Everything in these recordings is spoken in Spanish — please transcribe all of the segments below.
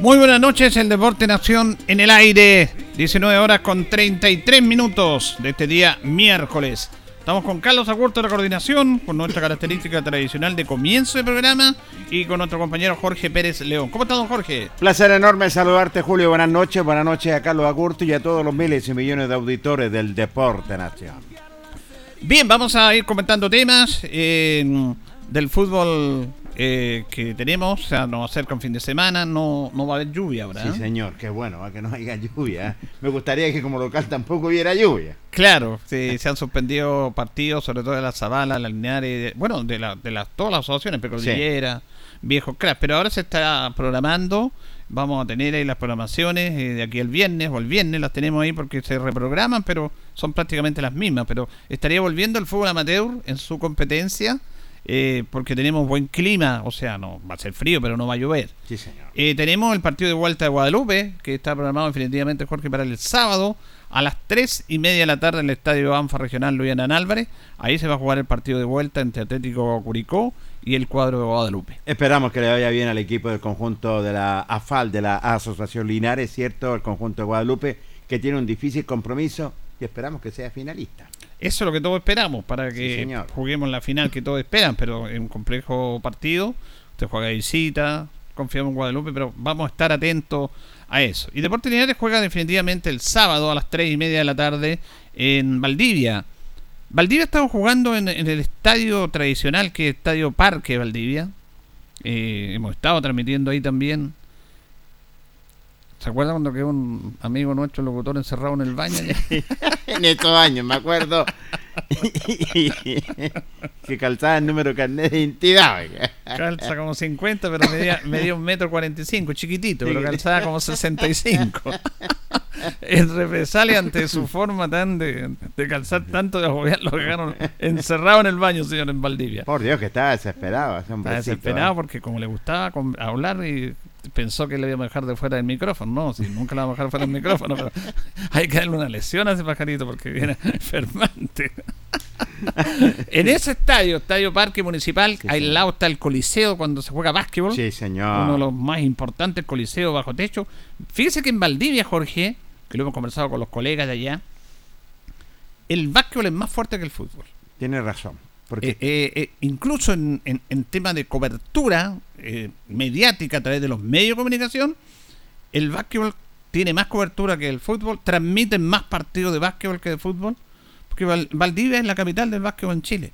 Muy buenas noches, el Deporte Nación en el aire. 19 horas con 33 minutos de este día miércoles. Estamos con Carlos Agurto de la coordinación, con nuestra característica tradicional de comienzo de programa y con nuestro compañero Jorge Pérez León. ¿Cómo está, don Jorge? Placer enorme saludarte, Julio. Buenas noches. Buenas noches a Carlos Agurto y a todos los miles y millones de auditores del Deporte Nación. Bien, vamos a ir comentando temas eh, del fútbol eh, que tenemos, o sea, nos acerca un fin de semana, no, no va a haber lluvia ahora. Sí, señor, qué bueno, a que no haya lluvia. Me gustaría que como local tampoco hubiera lluvia. Claro, sí, se han suspendido partidos, sobre todo de la Zabala, la Linares, bueno, de, la, de las, todas las asociaciones, Precordillera, Viejo Crash, pero ahora se está programando, vamos a tener ahí las programaciones eh, de aquí el viernes o el viernes, las tenemos ahí porque se reprograman, pero son prácticamente las mismas, pero estaría volviendo el fútbol amateur en su competencia eh, porque tenemos buen clima, o sea, no va a ser frío, pero no va a llover. Sí, señor. Eh, tenemos el partido de vuelta de Guadalupe, que está programado definitivamente, Jorge, para el sábado a las 3 y media de la tarde en el Estadio ANFA Regional Luis Álvarez. Ahí se va a jugar el partido de vuelta entre Atlético Curicó y el cuadro de Guadalupe. Esperamos que le vaya bien al equipo del conjunto de la AFAL, de la Asociación Linares, ¿cierto? El conjunto de Guadalupe, que tiene un difícil compromiso y esperamos que sea finalista. Eso es lo que todos esperamos para que juguemos la final que todos esperan, pero en un complejo partido. Usted juega de visita, confiamos en Guadalupe, pero vamos a estar atentos a eso. Y Deportes Linares juega definitivamente el sábado a las 3 y media de la tarde en Valdivia. Valdivia estamos jugando en, el estadio tradicional que es Estadio Parque Valdivia. Eh, hemos estado transmitiendo ahí también. ¿Se acuerda cuando quedó un amigo nuestro, locutor, encerrado en el baño? en estos años, me acuerdo. que calzaba el número carnet de identidad. Calza como 50, pero medía, medía un metro 45, chiquitito, pero calzaba como 65. en represalia ante su forma tan de, calzar tanto de gobierno, lo dejaron encerrado en el baño, señor, en Valdivia. Por Dios, que estaba desesperado. Estaba desesperado ¿eh? porque como le gustaba hablar y pensó que le iba a dejar de fuera del micrófono. No, si nunca le va a dejar fuera del micrófono, pero hay que darle una lesión a ese pajarito porque viene enfermante. en ese estadio, Estadio Parque Municipal, al lado está el Coliseo cuando se juega básquetbol. Sí, señor. Uno de los más importantes, Coliseo bajo techo. Fíjese que en Valdivia, Jorge, que lo hemos conversado con los colegas de allá, el básquetbol es más fuerte que el fútbol. Tiene razón. Porque... Eh, eh, eh, incluso en, en, tema de cobertura mediática a través de los medios de comunicación, el básquetbol tiene más cobertura que el fútbol, transmiten más partidos de básquetbol que de fútbol, porque Valdivia es la capital del básquetbol en Chile.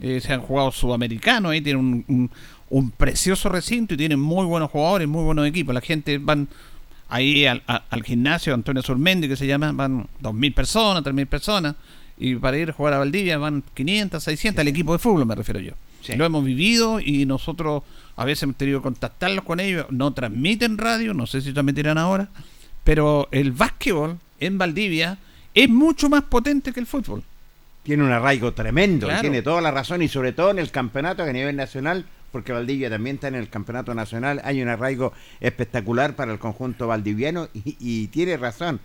se han jugado sudamericanos, ahí tienen un, un, precioso recinto y tienen muy buenos jugadores, muy buenos equipos. La gente van ahí al, al gimnasio Antonio Surmendi, que se llama, van 2.000 personas, 3.000 personas y para ir a jugar a Valdivia van 500, 600, al equipo de fútbol me refiero yo. Lo hemos vivido y nosotros a veces hemos tenido que contactarlos con ellos, no transmiten radio, no sé si transmitirán ahora, pero el básquetbol en Valdivia es mucho más potente que el fútbol. Tiene un arraigo tremendo, tiene toda la razón y sobre todo en el campeonato que a nivel nacional porque Valdivia también está en el campeonato nacional, hay un arraigo espectacular para el conjunto valdiviano y, y tiene razón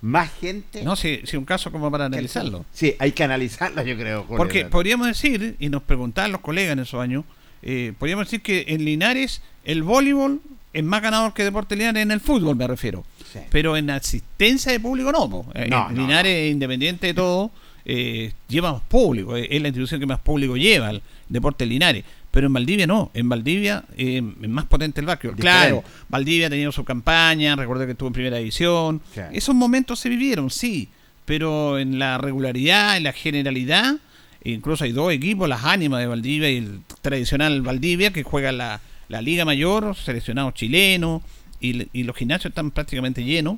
más gente. No, si, si un caso como para analizarlo. Sí, hay que analizarlo, yo creo. Porque podríamos decir, y nos preguntaban los colegas en esos años, eh, podríamos decir que en Linares el voleibol es más ganador que Deporte Linares en el fútbol, me refiero. Pero en asistencia de público no. Eh, Linares, independiente de todo, eh, lleva más público. Es la institución que más público lleva, el Deporte Linares. Pero en Valdivia no, en Valdivia eh, es más potente el básquetbol. Claro, Valdivia ha tenido su campaña, recuerdo que estuvo en primera división. Esos momentos se vivieron, sí, pero en la regularidad, en la generalidad, incluso hay dos equipos, las ánimas de Valdivia y el tradicional Valdivia, que juega la, la Liga Mayor, seleccionados chilenos, y, y los gimnasios están prácticamente llenos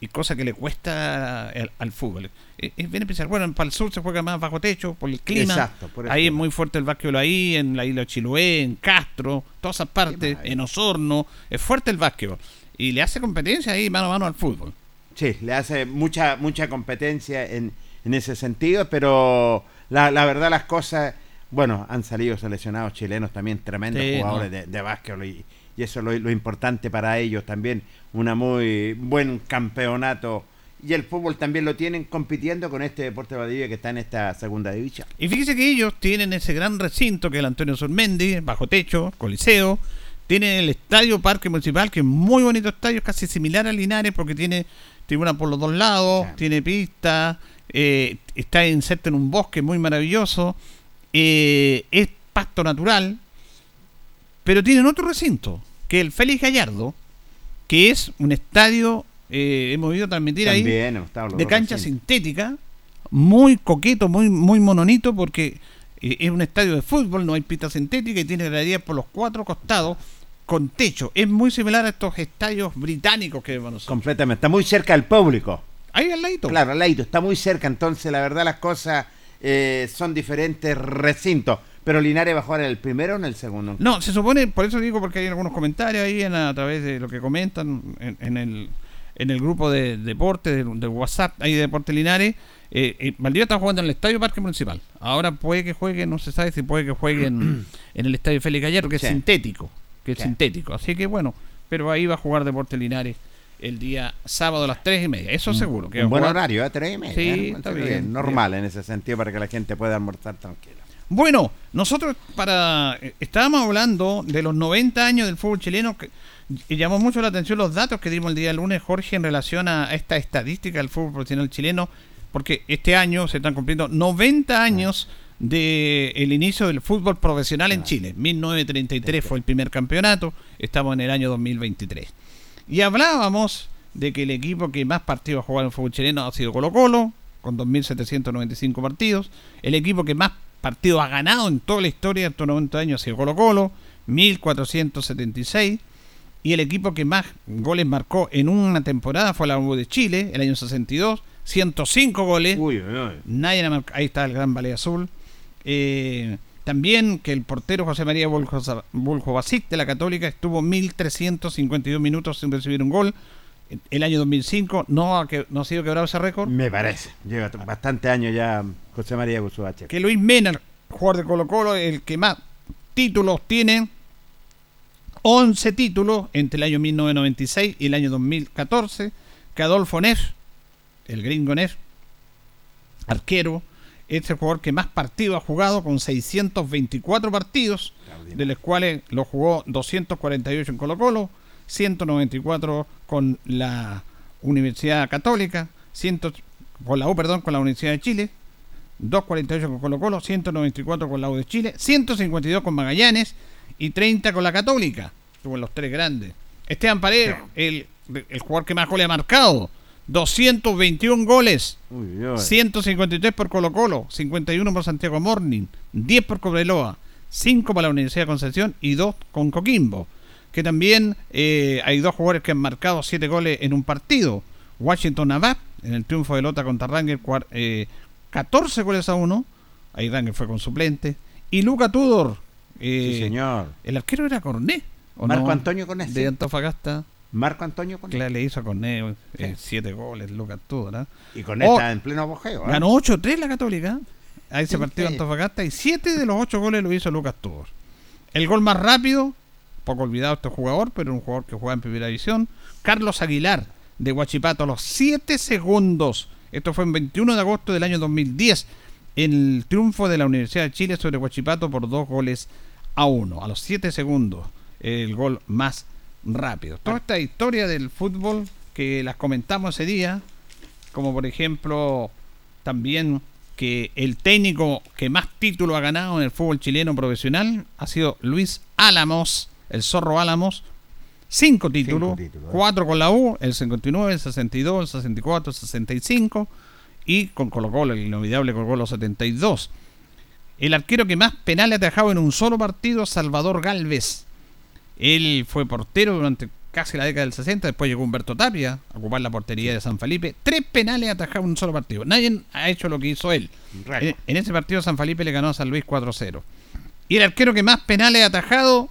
y cosa que le cuesta al, fútbol. Es, bien especial. Bueno, para el sur se juega más bajo techo por el clima. Exacto, ahí es muy fuerte el básquetbol ahí, en la isla de Chiloé, en Castro, todas esas partes, en Osorno. Es fuerte el básquetbol. Y le hace competencia ahí mano a mano al fútbol. Sí, le hace mucha mucha competencia en, en ese sentido, pero la, la verdad las cosas, bueno, han salido seleccionados chilenos también, tremendos jugadores de, de básquetbol y, y eso es lo, importante para ellos también, un muy buen campeonato. Y el fútbol también lo tienen compitiendo con este Deporte de Valdivia que está en esta segunda división. Y fíjese que ellos tienen ese gran recinto que es el Antonio Sormendi, bajo techo, coliseo, tienen el Estadio Parque Municipal, que es muy bonito estadio, casi similar a Linares porque tiene tribuna por los dos lados, tiene pista, eh, está inserto en un bosque muy maravilloso, eh, es pasto natural, pero tienen otro recinto que el Félix Gallardo, que es un estadio, eh, hemos ido transmitir ahí, de cancha sintética, muy coqueto, muy, muy mononito, porque eh, es un estadio de fútbol, no hay pista sintética y tiene graderías por los cuatro costados con techo. Es muy similar a estos estadios británicos que vemos. Completamente, está muy cerca del público. Ahí al ladito. Claro, al ladito, está muy cerca, entonces la verdad las cosas eh, son diferentes recintos. Pero Linares va a jugar en el primero o en el segundo. No, se supone, por eso digo, porque hay algunos comentarios ahí en, a través de lo que comentan en, el, en el grupo de deporte, de, WhatsApp, ahí de Deporte Linares. Eh, eh, Valdivia está jugando en el Estadio Parque Municipal. Ahora puede que juegue, no se sabe si puede que juegue en, el Estadio Félix Gallardo, que es sintético. Que es sintético. Así que bueno, pero ahí va a jugar Deporte Linares el día sábado a las 3 y media. Eso seguro. Que un buen horario, a ¿eh? 3 y media. Sí, está bien. Normal en ese sentido para que la gente pueda almorzar tranquila. Bueno, nosotros para eh, estábamos hablando de los 90 años del fútbol chileno y llamó mucho la atención los datos que dimos el día lunes, Jorge, en relación a esta estadística del fútbol profesional chileno, porque este año se están cumpliendo 90 años del el inicio del fútbol profesional en Chile. 1933 fue el primer campeonato, estamos en el año 2023. Y hablábamos de que el equipo que más partidos ha jugado en el fútbol chileno ha sido Colo Colo, con 2.795 partidos. El equipo que más partido ha ganado en toda la historia de estos 90 años ha sido Colo Colo, 1476. Y el equipo que más goles marcó en una temporada fue la U de Chile, el año 62, 105 goles. Uy, uy, Nadie Ahí está el gran Valle Azul. Eh, también que el portero José María Buljo Basic de la Católica estuvo 1.352 minutos sin recibir un gol. El año 2005 no ha, que, no ha sido quebrado ese récord. Me parece. Lleva bastante años ya José María Basic. Que Luis Mena, jugador de Colo Colo, el que más títulos tiene. 11 títulos entre el año 1996 y el año 2014. Que Adolfo Neff, el gringo Neff, arquero, es el jugador que más partidos ha jugado con 624 partidos, de los cuales lo jugó 248 en Colo Colo, 194 con la Universidad Católica, 100, con la U, perdón, con la Universidad de Chile, 248 con Colo Colo, 194 con la U de Chile, 152 con Magallanes y 30 con la Católica. Estuvo en los tres grandes. Esteban Paredes, el, el jugador que más goles ha marcado, 221 goles. 153 por Colo Colo, 51 por Santiago Morning, 10 por Cobreloa, 5 para la Universidad de Concepción y 2 con Coquimbo. Que también eh, hay dos jugadores que han marcado 7 goles en un partido. Washington Abad, en el triunfo de Lota contra Ranger, 14 goles a 1. Ahí Ranger fue con suplente. Y Luca Tudor. Eh, sí, señor. El arquero era Corné. Marco Antonio Corné. De Antofagasta. Marco Antonio Cornet. Claro, le hizo a Cornet eh, siete goles, Lucas todo, ¿no? Y Cornet oh, está en pleno apogeo. ¿eh? Ganó 8-3 la Católica. A ese partido Antofagasta y siete de los ocho goles lo hizo Lucas Tudor. El gol más rápido, poco olvidado este jugador, pero un jugador que juega en primera división. Carlos Aguilar, de Huachipato, a los 7 segundos. Esto fue en 21 de agosto del año 2010. El triunfo de la Universidad de Chile sobre Huachipato por dos goles a uno. A los 7 segundos, el gol más rápido. Toda esta historia del fútbol que las comentamos ese día, como por ejemplo también que el técnico que más títulos ha ganado en el fútbol chileno profesional ha sido Luis Álamos, el zorro Álamos. Cinco títulos, cuatro con la U, el 59, el 62, el 64, el 65 y con Colo Colo, el inolvidable Colo Colo 72. El arquero que más penales ha dejado en un solo partido, Salvador Galvez, él fue portero durante casi la década del 60, después llegó Humberto Tapia a ocupar la portería de San Felipe. Tres penales atajados en un solo partido. Nadie ha hecho lo que hizo él. En, ese partido San Felipe le ganó a San Luis 4-0. Y el arquero que más penales ha atajado,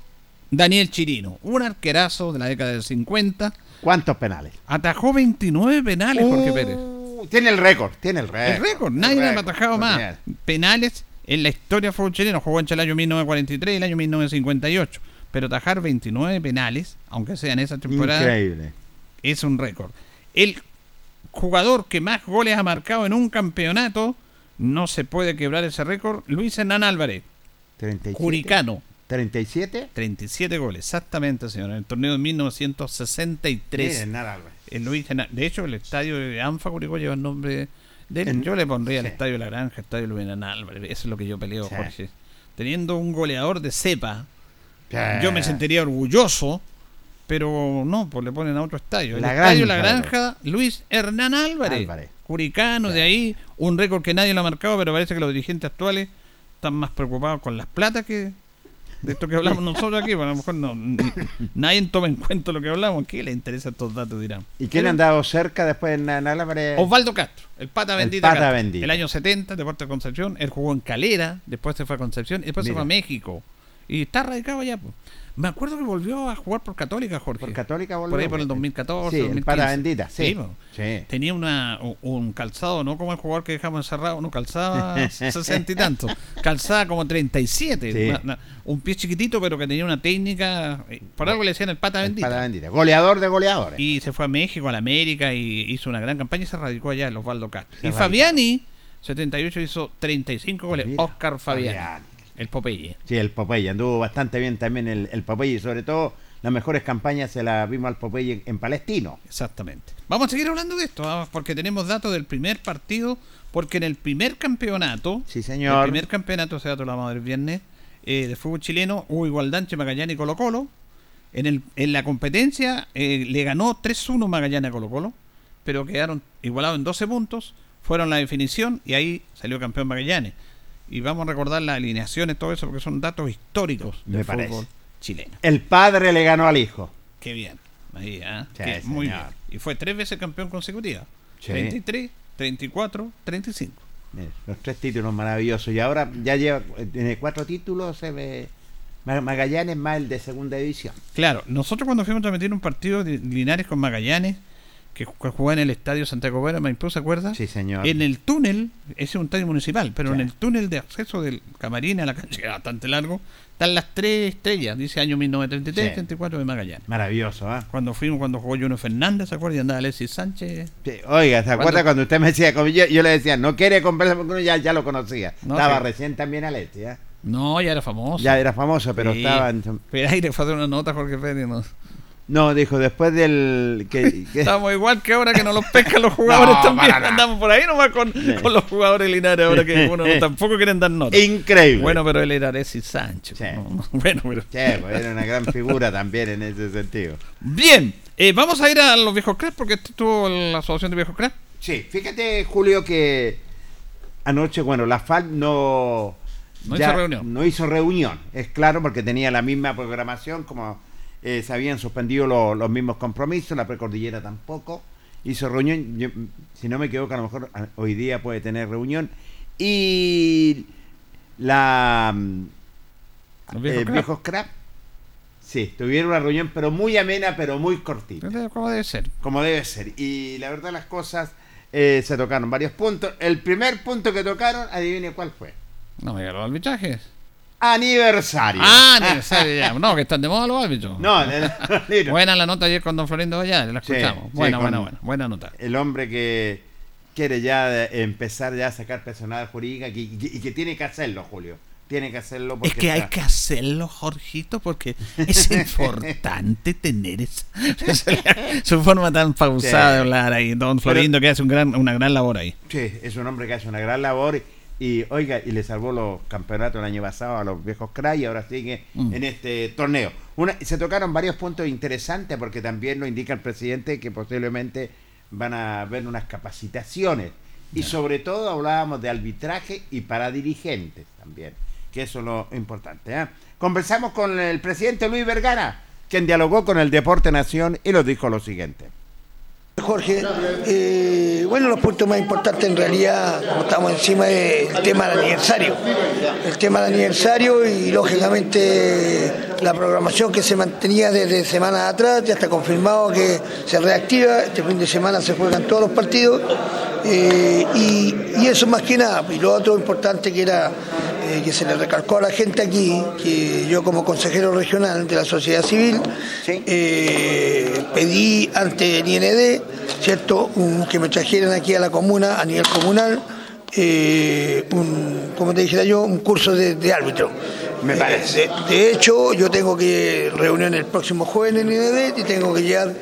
Daniel Chirino. Un arquerazo de la década del 50. ¿Cuántos penales? Atajó 29 penales, Jorge Pérez. Uh, tiene el récord, tiene el récord. El récord, nadie ha atajado más. Penales en la historia fútbol chileno. Jugó entre el año 1943 y el año 1958 pero tajar 29 penales, aunque sea en esa temporada, Increíble. es un récord. El jugador que más goles ha marcado en un campeonato, no se puede quebrar ese récord, Luis Hernán Álvarez. 37. Curicano. 37. 37 goles, exactamente, señor. En el torneo de 1963. El Luis de hecho, el estadio de Anfa Curicó lleva el nombre de él. yo le pondría el estadio de la Granja, estadio Luis Hernán Álvarez. Eso es lo que yo peleo, Jorge. Teniendo un goleador de cepa, yo me sentiría orgulloso, pero no, pues le ponen a otro estadio. El estadio La Granja, Luis Hernán Álvarez, Curicano, de ahí, un récord que nadie lo ha marcado, pero parece que los dirigentes actuales están más preocupados con las plata que de esto que hablamos nosotros aquí, bueno, a lo mejor no, nadie toma en cuenta lo que hablamos, ¿qué le interesa estos datos? Dirán. ¿Y quién ha andado cerca después en Álvarez? Osvaldo Castro, el pata bendita. El, pata bendita. el año 70, Deporte de Concepción, él jugó en Calera, después se fue a Concepción y después se fue a México. Y está radicado allá. Me acuerdo que volvió a jugar por Católica, Jorge. Por Católica volvió. Por ahí por el 2014. Sí, 2015. para bendita, sí. Tenía una, un calzado, no como el jugador que dejamos encerrado, no calzaba 60 y tanto. Calzaba como 37. un pie chiquitito, pero que tenía una técnica. Eh, por algo le decían el pata bendita. pata bendita. Goleador de goleadores. Y se fue a México, a la América, y hizo una gran campaña y se radicó allá en Osvaldo Castro. y Fabiani, 78, hizo 35 goles. Oscar Fabiani. El Popeye. Sí, el Popeye. Anduvo bastante bien también el, el Popeye. Sobre todo las mejores campañas se las vimos al Popeye en Palestino. Exactamente. Vamos a seguir hablando de esto, porque tenemos datos del primer partido, porque en el primer campeonato, sí señor, el primer campeonato, se sea, la madre viernes, eh, de fútbol chileno, hubo igualdad entre Magallanes y Colo Colo. En, el, en la competencia eh, le ganó 3-1 Magallanes a Colo Colo, pero quedaron igualados en 12 puntos, fueron la definición y ahí salió campeón Magallanes y vamos a recordar las alineaciones, todo eso, porque son datos históricos del fútbol chileno. El padre le ganó al hijo. Qué bien. Ahí, ¿eh? muy bien. Y fue tres veces campeón consecutiva. 33, 34, 35. Los tres títulos maravillosos. Y ahora ya lleva tiene cuatro títulos, se ve Magallanes más el de segunda división. Claro, nosotros cuando fuimos a transmitir un partido de Linares con Magallanes, que jugaba en el estadio Santiago Vera, Maipú, ¿se acuerda? Sí, señor. En el túnel, ese es un estadio municipal, pero en el túnel de acceso del camarín a la cancha, bastante largo, están las tres estrellas, dice año 1933, 34 de Magallanes. Maravilloso, ¿ah? Cuando fuimos, cuando jugó Juno Fernández, ¿se acuerda? Y andaba Alexis Sánchez. Oiga, ¿se acuerda cuando usted me decía, yo, yo le decía, no quiere comprarse porque uno ya, ya lo conocía? Estaba recién también Alexis, ¿ah? No, ya era famoso. Ya era famoso, pero estaba en... Pero ahí le fue una nota Jorge Pérez, ¿no? No, dijo, después del... Que, Estamos igual que ahora que no los pescan los jugadores también. Andamos por ahí nomás con, con los jugadores Linares ahora que uno tampoco quieren dar nota. Increíble. Bueno, pero él era Alexis Sánchez. Bueno, pero... pues era una gran figura también en ese sentido. Bien, eh, vamos a ir a los viejos cracks porque estuvo la asociación de viejos cracks. Sí, fíjate Julio que anoche, bueno, la FAL no... No hizo reunión. No hizo reunión, es claro, porque tenía la misma programación como eh, se habían suspendido los mismos compromisos, la precordillera tampoco. Hizo reunión, si no me equivoco, a lo mejor hoy día puede tener reunión. Y la. Los viejos, eh, viejos crap. Sí, tuvieron una reunión, pero muy amena, pero muy cortita. Como debe ser. Como debe ser. Y la verdad, las cosas eh, se tocaron varios puntos. El primer punto que tocaron, adivine cuál fue. No me los arbitrajes aniversario. Ah, aniversario ya. No, que están de moda los árbitros. No, buena la nota ayer con Don Florindo allá, la escuchamos. buena, buena, buena, buena nota. El hombre que quiere ya empezar ya a sacar personal jurídica y, que tiene que hacerlo, Julio. Tiene que hacerlo porque. Es que hay que hacerlo, Jorgito, porque es importante tener esa, su forma tan pausada de hablar ahí. Don Florindo que hace un gran, una gran labor ahí. Sí, es un hombre que hace una gran labor y oiga, y le salvó los campeonatos el año pasado a los viejos cray y ahora sigue mm. en este torneo. Una, se tocaron varios puntos interesantes porque también lo indica el presidente que posiblemente van a haber unas capacitaciones. Y sobre todo hablábamos de arbitraje y para dirigentes también, que eso es lo importante. ¿eh? Conversamos con el presidente Luis Vergara, quien dialogó con el Deporte Nación y nos dijo lo siguiente. Jorge, eh, bueno, los puntos más importantes en realidad, como estamos encima, es el tema del aniversario. El tema del aniversario y lógicamente la programación que se mantenía desde semanas atrás, ya está confirmado que se reactiva, este fin de semana se juegan todos los partidos eh, y, eso más que nada. Y lo otro importante que era eh, que se le recalcó a la gente aquí, que yo como consejero regional de la sociedad civil eh, pedí ante el IND, ¿cierto?, que me trajeran aquí a la comuna, a nivel comunal, un, como te dijera yo, un curso de árbitro. Me parece. De, hecho, yo tengo que reunión el próximo jueves en INED y tengo que llegar,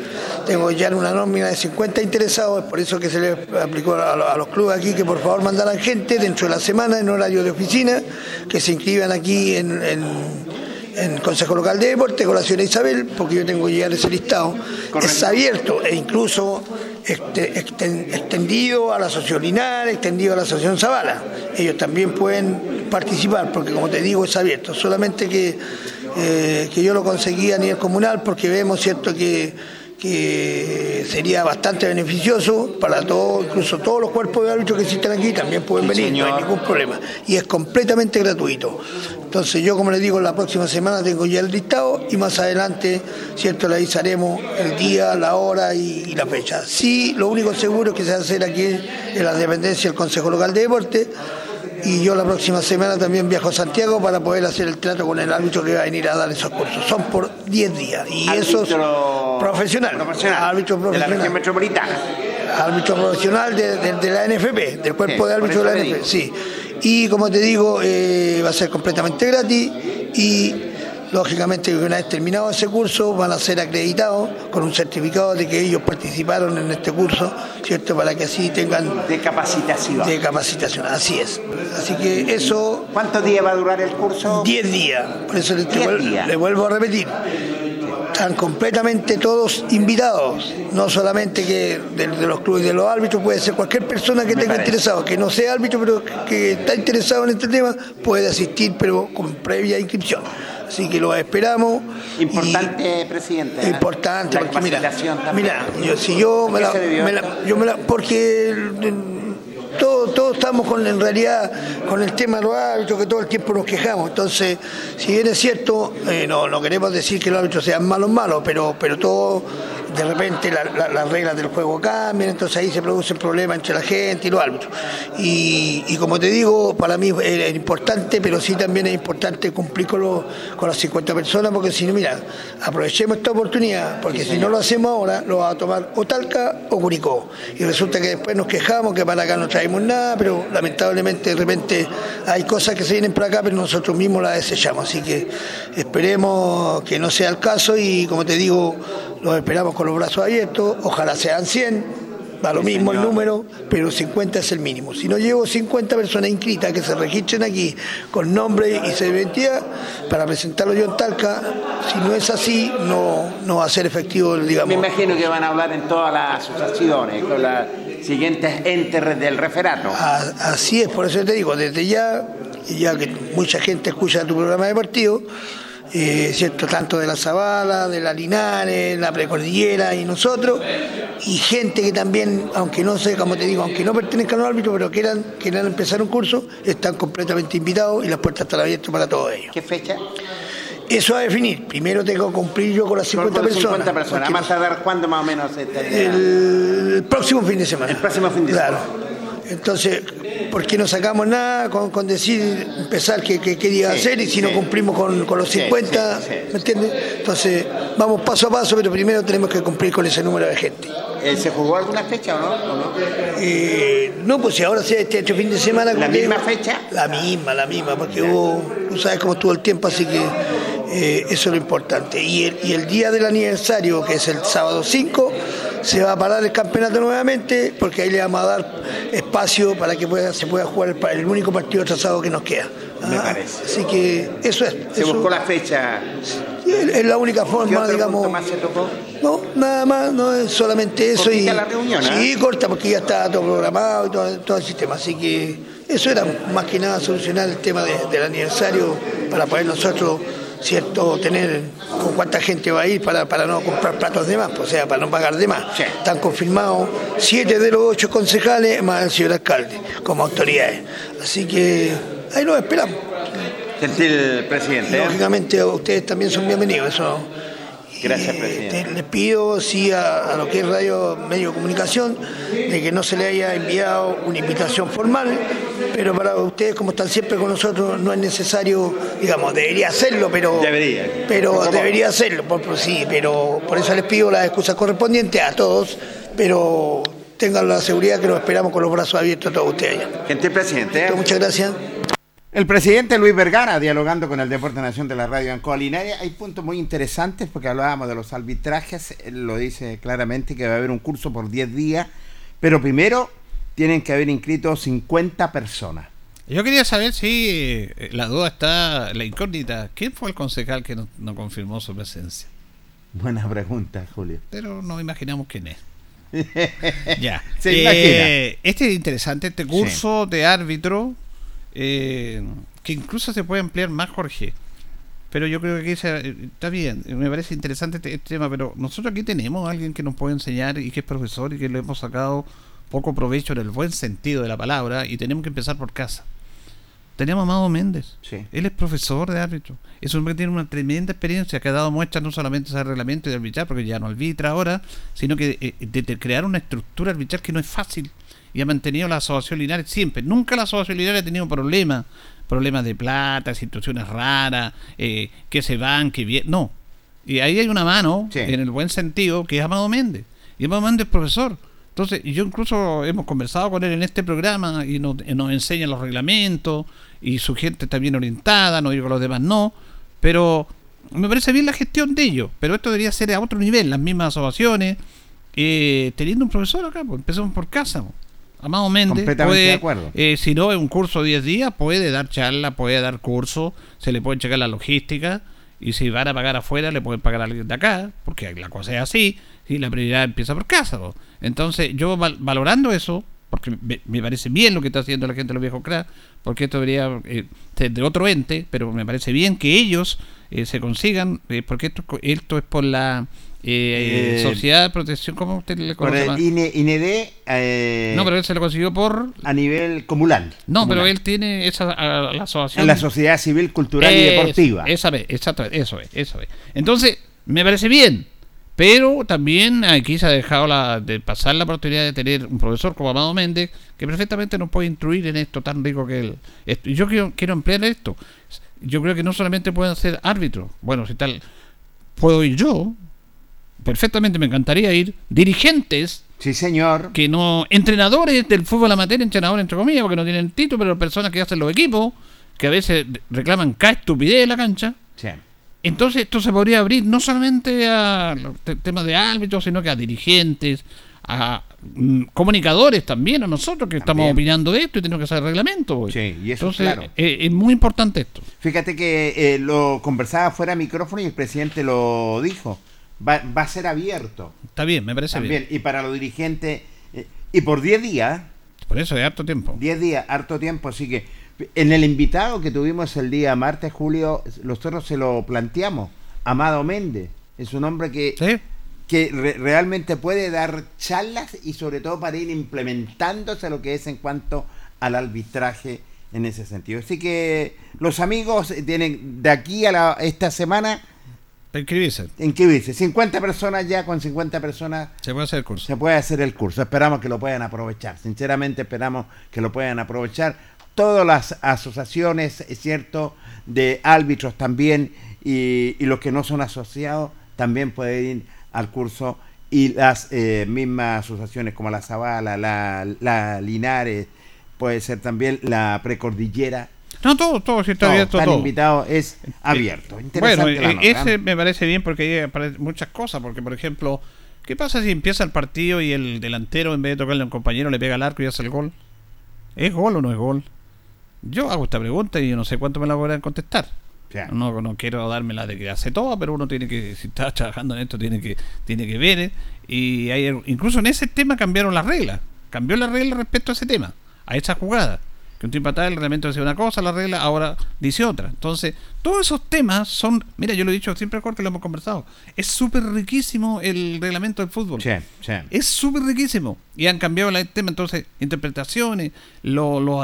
tengo ya una nómina de 50 interesados, es por eso que se le aplicó a, los clubes aquí que por favor mandaran gente dentro de la semana en horario de oficina, que se inscriban aquí en, en Consejo Local de Deporte con la señora Isabel, porque yo tengo que llegar ese listado. Es abierto e incluso extendido a la Asociación Linares, extendido a la Asociación Zavala. Ellos también pueden participar, porque como te digo, es abierto. Solamente que, eh, que yo lo conseguí a nivel comunal, porque vemos, ¿cierto?, que que sería bastante beneficioso para todos, incluso todos los cuerpos de árbitros que existen aquí también pueden venir, no hay ningún problema. Y es completamente gratuito. Entonces yo, como les digo, la próxima semana tengo ya el listado y más adelante, cierto, le avisaremos el día, la hora y, la fecha. Sí, lo único seguro es que se va a hacer aquí en la dependencia del Consejo Local de Deporte y yo la próxima semana también viajo a Santiago para poder hacer el trato con el árbitro que va a venir a dar esos cursos. Son por 10 días y eso es profesional, profesional, árbitro profesional. De la región metropolitana. Árbitro profesional de, la NFP, del cuerpo de árbitro de la NFP, sí. Y como te digo, eh, va a ser completamente gratis y Lógicamente, una vez terminado ese curso, van a ser acreditados con un certificado de que ellos participaron en este curso, ¿cierto? Para que así tengan. De capacitación. De capacitación, así es. Así que eso. ¿Cuántos días va a durar el curso? Diez días. Por eso le vuelvo a repetir están completamente todos invitados, no solamente que de, los clubes de los árbitros, puede ser cualquier persona que tenga interesado, que no sea árbitro, pero que está interesado en este tema, puede asistir, pero con previa inscripción. Así que lo esperamos. Importante, presidente. ¿eh? Importante, porque mira, mira, yo, si yo me la, yo me la, porque todos, todos estamos con en realidad con el tema de los árbitros que todo el tiempo nos quejamos. Entonces, si bien es cierto, eh, no, no queremos decir que los árbitros sean malos malos, pero, pero todo de repente las reglas del juego cambian, entonces ahí se producen problemas entre la gente y los árbitros. Y, como te digo, para mí es, importante, pero sí también es importante cumplir con, con las 50 personas, porque si no, mira, aprovechemos esta oportunidad, porque si no lo hacemos ahora, lo va a tomar o Talca o Curicó. Y resulta que después nos quejamos que para acá no traemos nada, pero lamentablemente de repente hay cosas que se vienen para acá, pero nosotros mismos las desechamos. Así que esperemos que no sea el caso y como te digo, los esperamos con los brazos abiertos, ojalá sean 100, va lo mismo el número, pero 50 es el mínimo. Si no llevo 50 personas inscritas que se registren aquí con nombre y servidumbre para presentarlo yo en Talca, si no es así, no, no va a ser efectivo, digamos. Me imagino que van a hablar en todas las asociaciones, con las siguientes entes del referato. así es, por eso te digo, desde ya, ya que mucha gente escucha tu programa de partido, eh, ¿cierto? tanto de la Zabala, de la Linares, la Precordillera y nosotros, y gente que también, aunque no sé, como te digo, aunque no pertenezcan al árbitro, pero quieran, quieran empezar un curso, están completamente invitados y las puertas están abiertas para todos ellos. ¿Qué fecha? Eso a definir. Primero tengo que cumplir yo con las 50 personas. 50 personas. ¿Más tardar cuándo más o menos? El próximo fin de semana. El próximo fin de semana. Claro. Entonces, ¿por qué no sacamos nada con, decir, empezar qué, quería hacer y si no cumplimos con, los 50, ¿me entiendes? Entonces, vamos paso a paso, pero primero tenemos que cumplir con ese número de gente. Eh, ¿Se jugó alguna fecha o no? no? Eh, no, pues si ahora se este, este fin de semana... ¿La misma fecha? La misma, la misma, porque hubo, tú sabes cómo estuvo el tiempo, así que eh, eso es lo importante. Y el, y el día del aniversario, que es el sábado 5, se va a parar el campeonato nuevamente porque ahí le vamos a dar espacio para que pueda, se pueda jugar el, único partido trazado que nos queda. Me ah, parece. Así que eso es. Se buscó la fecha. es la única forma, digamos. más se tocó? No, nada más, no es solamente eso. y, la reunión, Sí, ¿eh? corta porque ya está todo programado y todo, todo el sistema. Así que eso era más que nada solucionar el tema del aniversario para poder nosotros ¿cierto? Tener con cuánta gente va a ir para, para no comprar platos de más, pues, o sea, para no pagar de más. Están confirmados siete de los ocho concejales más el señor alcalde como autoridades. Así que ahí lo esperamos. Gentil presidente. ¿eh? Lógicamente ustedes también son bienvenidos, eso Gracias, presidente. les pido, sí, a, lo que es Radio Medio de Comunicación, de que no se le haya enviado una invitación formal, pero para ustedes, como están siempre con nosotros, no es necesario, digamos, debería hacerlo, pero. Debería. Pero debería hacerlo, por, sí, pero por eso les pido las excusas correspondientes a todos, pero tengan la seguridad que nos esperamos con los brazos abiertos a todos ustedes allá. Gente presidente. Muchas gracias. El presidente Luis Vergara, dialogando con el Deporte Nación de la Radio Ancolinaria, hay puntos muy interesantes porque hablábamos de los arbitrajes, él lo dice claramente que va a haber un curso por 10 días, pero primero tienen que haber inscrito 50 personas. Yo quería saber si eh, la duda está, la incógnita, ¿quién fue el concejal que no, confirmó su presencia? Buena pregunta, Julio. Pero no imaginamos quién es. ya. Se eh, Este es interesante, este curso de árbitro eh, que incluso se puede ampliar más, Jorge. Pero yo creo que está bien, me parece interesante este, este, tema, pero nosotros aquí tenemos a alguien que nos puede enseñar y que es profesor y que le hemos sacado poco provecho en el buen sentido de la palabra y tenemos que empezar por casa. Tenemos a Amado Méndez. Él es profesor de árbitro. Es un hombre que tiene una tremenda experiencia que ha dado muestra no solamente de reglamento y de arbitrar, porque ya no arbitra ahora, sino que eh, de, crear una estructura arbitral que no es fácil y ha mantenido la asociación Linares siempre. Nunca la asociación Linares ha tenido problemas, problemas de plata, situaciones raras, eh, que se van, que vienen. No. Y ahí hay una mano, en el buen sentido, que es Amado Méndez. Y Amado Méndez es profesor. Entonces, yo incluso hemos conversado con él en este programa y nos, nos enseña los reglamentos y su gente está bien orientada, no digo que los demás no, pero me parece bien la gestión de ellos. Pero esto debería ser a otro nivel, las mismas asociaciones, eh, teniendo un profesor acá, pues empezamos por casa. Amado Méndez puede, eh, si no es un curso de 10 días, puede dar charla, puede dar curso, se le puede checar la logística y si van a pagar afuera, le pueden pagar a alguien de acá, porque la cosa es así, y la prioridad empieza por casa. Entonces, yo valorando eso, porque me, parece bien lo que está haciendo la gente de los viejos crack, porque esto debería eh, ser de otro ente, pero me parece bien que ellos eh, se consigan, porque esto, esto es por la Eh, Sociedad de Protección, ¿cómo usted le conoce? Por el INE, INED. Eh, no, pero él se lo consiguió por. A nivel comunal. No, pero él tiene esa la asociación. En la Sociedad Civil, Cultural y Deportiva. Esa vez, exacto, eso es, eso es. Entonces, me parece bien. Pero también aquí se ha dejado la, de pasar la oportunidad de tener un profesor como Amado Méndez que perfectamente nos puede instruir en esto tan rico que él. Yo quiero, quiero emplear esto. Yo creo que no solamente pueden ser árbitros. Bueno, si tal, puedo ir yo. Perfectamente me encantaría ir. Dirigentes. Sí, señor. Que no. Entrenadores del fútbol amateur, entrenadores entre comillas, porque no tienen título, pero personas que hacen los equipos, que a veces reclaman cada estupidez en la cancha. Sí. Entonces esto se podría abrir no solamente a temas de árbitros, sino que a dirigentes, a mm, comunicadores también, a nosotros que estamos opinando de esto y tenemos que hacer reglamento. Sí, y eso Entonces, claro. Eh, es muy importante esto. Fíjate que eh, lo conversaba fuera de micrófono y el presidente lo dijo. Va, va a ser abierto. Está bien, me parece bien. Y para los dirigentes, eh, y por 10 días. Por eso, es harto tiempo. 10 días, harto tiempo, así que en el invitado que tuvimos el día martes, Julio, nosotros se lo planteamos. Amado Méndez. Es un hombre que, que realmente puede dar charlas y sobre todo para ir implementándose lo que es en cuanto al arbitraje en ese sentido. Así que los amigos tienen de aquí a la, esta semana... Inscribirse. Inscribirse. 50 personas ya, con 50 personas... Se puede hacer el curso. Se puede hacer el curso. Esperamos que lo puedan aprovechar. Sinceramente esperamos que lo puedan aprovechar todas las asociaciones, es cierto, de árbitros también y, los que no son asociados también pueden ir al curso y las eh, mismas asociaciones como la Zavala, la, Linares, puede ser también la Precordillera. No, todo, todo, si está abierto. Todo. invitado es eh, abierto. bueno, eh, ese me parece bien porque hay muchas cosas, porque por ejemplo, ¿qué pasa si empieza el partido y el delantero en vez de tocarle a un compañero le pega el arco y hace el gol? ¿Es gol o no es gol? Yo hago esta pregunta y yo no sé cuánto me la voy a contestar. No, no quiero dármela de que hace todo, pero uno tiene que, si está trabajando en esto, tiene que, tiene que ver. ¿eh? Y hay, incluso en ese tema cambiaron las reglas. Cambió la regla respecto a ese tema, a esa jugada que un tiempo atrás el reglamento decía una cosa, la regla ahora dice otra. Entonces, todos esos temas son, mira, yo lo he dicho siempre que lo hemos conversado, es súper riquísimo el reglamento del fútbol. Sí, sí. Es súper riquísimo. Y han cambiado el tema, entonces, interpretaciones, lo, lo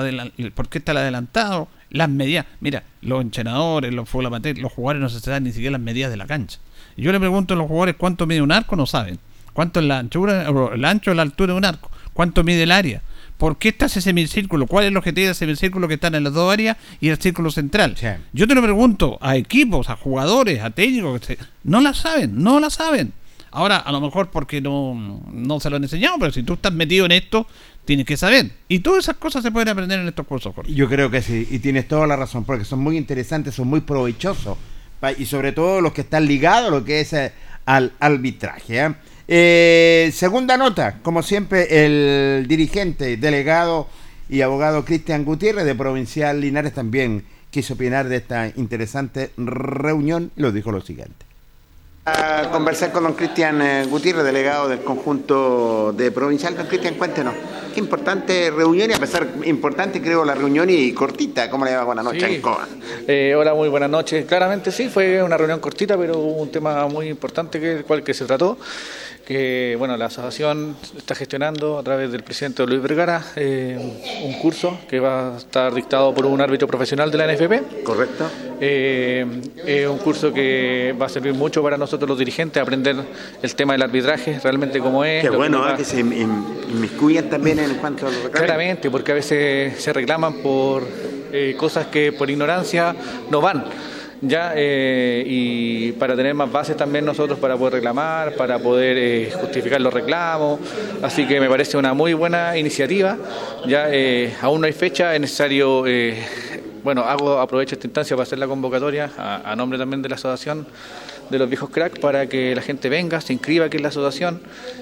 por qué está el adelantado, las medidas. Mira, los entrenadores, los fútbol amateur, los jugadores no se dan ni siquiera las medidas de la cancha. Yo le pregunto a los jugadores cuánto mide un arco, no saben. ¿Cuánto es la anchura, el ancho o la altura de un arco? ¿Cuánto mide el área? ¿Por qué está ese semicírculo? ¿Cuál es el objetivo de semicírculo que están en las dos áreas y el círculo central? Yo te lo pregunto a equipos, a jugadores, a técnicos, no la saben, no la saben. Ahora, a lo mejor porque no, no se lo han enseñado, pero si tú estás metido en esto, tienes que saber. Y todas esas cosas se pueden aprender en estos cursos. Yo creo que sí, y tienes toda la razón, porque son muy interesantes, son muy provechosos, y sobre todo los que están ligados a lo que es eh, al arbitraje. ¿eh? Eh, segunda nota, como siempre, el dirigente, delegado y abogado Cristian Gutiérrez de Provincial Linares también quiso opinar de esta interesante reunión y lo dijo lo siguiente. A conversar con don Cristian eh, Gutiérrez, delegado del conjunto de Provincial. Don Cristian, cuéntenos, qué importante reunión y a pesar importante creo la reunión y cortita, ¿cómo le va? Buenas noches, sí. eh, hola, muy buenas noches. Claramente sí, fue una reunión cortita, pero un tema muy importante que el cual que se trató que bueno, la asociación está gestionando a través del presidente Luis Vergara eh, un curso que va a estar dictado por un árbitro profesional de la NFP. Correcto. Eh, es un curso que va a servir mucho para nosotros los dirigentes, aprender el tema del arbitraje, realmente cómo es. Qué bueno, que, que se inmiscuyan también en cuanto a los Claramente, porque a veces se reclaman por eh, cosas que por ignorancia no van ya eh, y para tener más bases también nosotros para poder reclamar, para poder eh, justificar los reclamos, así que me parece una muy buena iniciativa, ya eh, aún no hay fecha, es necesario, bueno, hago, aprovecho esta instancia para hacer la convocatoria a nombre también de la asociación de los viejos cracks para que la gente venga, se inscriba aquí en la asociación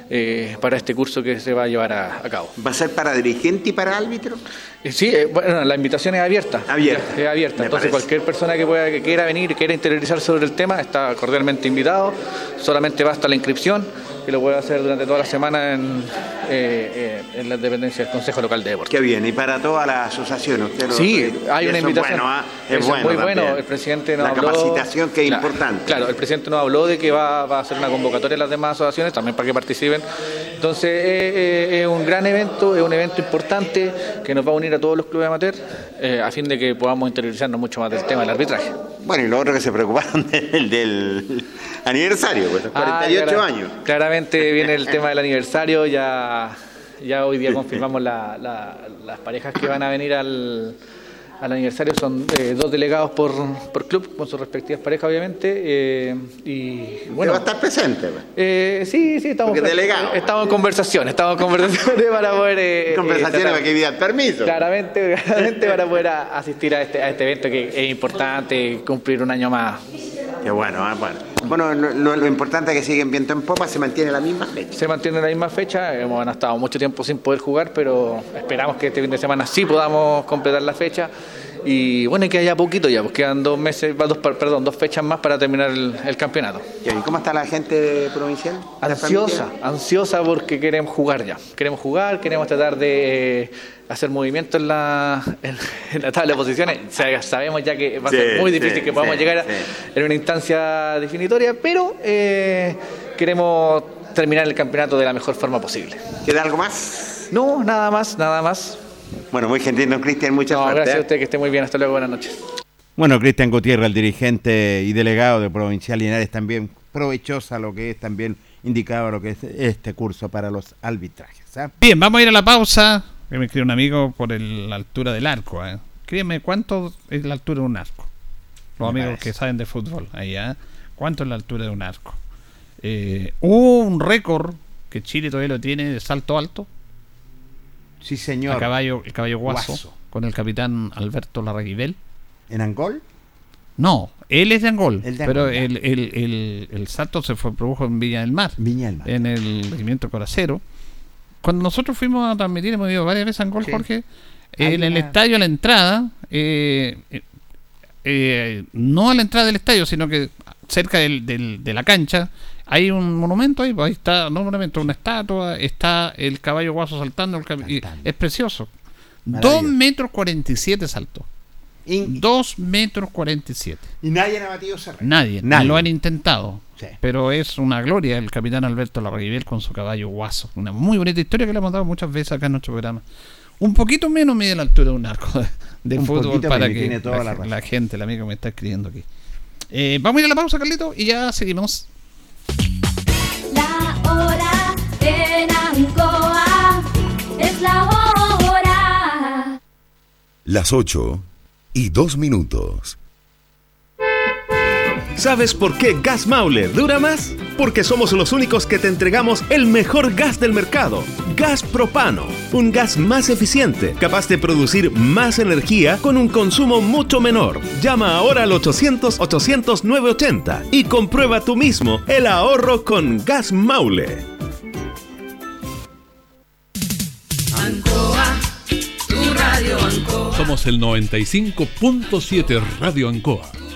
eh, para este curso que se va a llevar a, cabo. ¿Va a ser para dirigente y para árbitro? Eh, sí, eh, bueno, la invitación es abierta. Abierta. Es abierta. Entonces cualquier persona que pueda que quiera venir, quiera interiorizar sobre el tema, está cordialmente invitado. Solamente basta la inscripción que lo puede hacer durante toda la semana en, eh, eh, en la dependencia del Consejo Local de Deportes. Qué bien, y para todas las asociaciones. sí, hay una invitación. ¿ah? Es, bueno, muy bueno. El presidente nos la capacitación que es importante. Claro, el presidente nos habló de que va, a hacer una convocatoria a las demás asociaciones también para que participen. Entonces, eh, es un gran evento, es un evento importante que nos va a unir a todos los clubes amateur a fin de que podamos interiorizarnos mucho más del tema del arbitraje. Bueno, y lo otro que se preocuparon del, del aniversario, pues, 48 ah, años. Claramente viene el tema del aniversario, ya, ya hoy día confirmamos las parejas que van a venir al, al aniversario son eh, dos delegados por, por, club, con sus respectivas parejas, obviamente. Eh, y bueno. va a estar presente? Pues. Eh, sí, sí, estamos, delegado. estamos en conversación, estamos en conversaciones para poder. Eh, conversaciones para que el permiso. Claramente, claramente para poder asistir a este, a este evento que es importante cumplir un año más. Qué bueno, ah, bueno. Bueno, lo, importante es que siguen viendo en popa, se mantiene la misma fecha. Se mantiene la misma fecha, hemos estado mucho tiempo sin poder jugar, pero esperamos que este fin de semana sí podamos completar la fecha. Y bueno, y que haya poquito ya, pues quedan dos meses, dos, perdón, dos fechas más para terminar el, campeonato. ¿Y cómo está la gente provincial? Ansiosa, ansiosa porque queremos jugar ya. Queremos jugar, queremos tratar de hacer movimiento en la, en, la tabla de posiciones. sabemos ya que va a ser muy difícil que podamos llegar en una instancia definitoria, pero eh, queremos terminar el campeonato de la mejor forma posible. ¿Queda algo más? No, nada más, nada más. Bueno, muy gentil, don Cristian, muchas gracias. Gracias a ¿eh? usted, que esté muy bien. Hasta luego, buenas noches. Bueno, Cristian Gutiérrez, el dirigente y delegado de Provincial Linares, también provechosa lo que es también indicado lo que es este curso para los arbitrajes. ¿ah? Bien, vamos a ir a la pausa me escribe un amigo por la altura del arco. ¿eh? cuánto es la altura de un arco. Los amigos que saben de fútbol, ahí, ¿eh? ¿Cuánto es la altura de un arco? Eh, hubo un récord que Chile todavía lo tiene de salto alto. Sí, señor. El caballo, el caballo guaso, con el capitán Alberto Larraguibel. ¿En Angol? No, él es de Angol, pero el, el, el, salto se fue, produjo en Viña del Mar. Viña del Mar. En el regimiento Coracero cuando nosotros fuimos a transmitir, hemos ido varias veces a Angol, Jorge, en el estadio a la entrada, eh, eh, eh, no a la entrada del estadio, sino que cerca del, de la cancha, hay un monumento ahí, ahí está, no un monumento, una estatua, está el caballo guaso saltando, es precioso. 2 metros 47 saltó. 2 metros 47. Y nadie ha batido ese Nadie, nadie. Lo han intentado. Pero es una gloria el capitán Alberto Larraguibel con su caballo guaso. Una muy bonita historia que le hemos dado muchas veces acá en nuestro programa. Un poquito menos mide la altura de un arco de, fútbol para que la, gente, el amigo me está escribiendo aquí. Eh, vamos a ir a la pausa, Carlito, y ya seguimos. La hora en Ancoa es la hora. Las 8 y 2 minutos. ¿Sabes por qué Gas Maule dura más? Porque somos los únicos que te entregamos el mejor gas del mercado, gas propano, un gas más eficiente, capaz de producir más energía con un consumo mucho menor. Llama ahora al 800-800-980 y comprueba tú mismo el ahorro con Gas Maule. Ancoa, tu radio Ancoa. Somos el 95.7 Radio Ancoa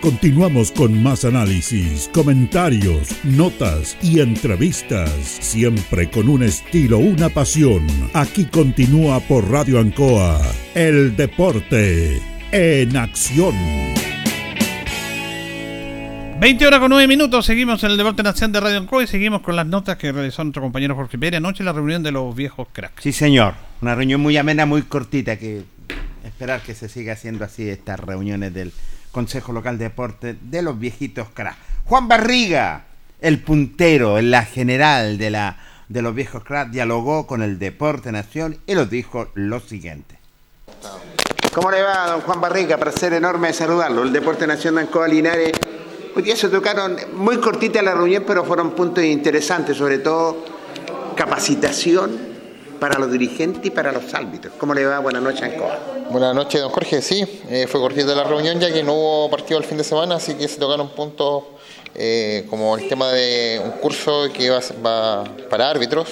Continuamos con más análisis, comentarios, notas y entrevistas, siempre con un estilo, una pasión. Aquí continúa por Radio Ancoa, el deporte en acción. 20 horas con 9 minutos, seguimos en el Deporte Nación de Radio Ancoa y seguimos con las notas que realizó nuestro compañero Jorge Pérez anoche en la reunión de los viejos cracks. Sí, señor, una reunión muy amena, muy cortita, que esperar que se siga haciendo así estas reuniones del Consejo Local de Deporte de los viejitos cracks. Juan Barriga, el puntero en la general de, la, de los viejos cracks, dialogó con el Deporte Nación y nos dijo lo siguiente. ¿Cómo le va, don Juan Barriga? Placer enorme saludarlo. El Deporte Nación de Ancoa Linares. Hoy día se tocaron muy cortita la reunión, pero fueron puntos interesantes, sobre todo capacitación para los dirigentes y para los árbitros. ¿Cómo le va? Buenas noches, Ancoa. Buenas noches, don Jorge. Sí, eh, fue cortita la reunión ya que no hubo partido el fin de semana, así que se tocaron puntos eh, como el tema de un curso que va, para árbitros.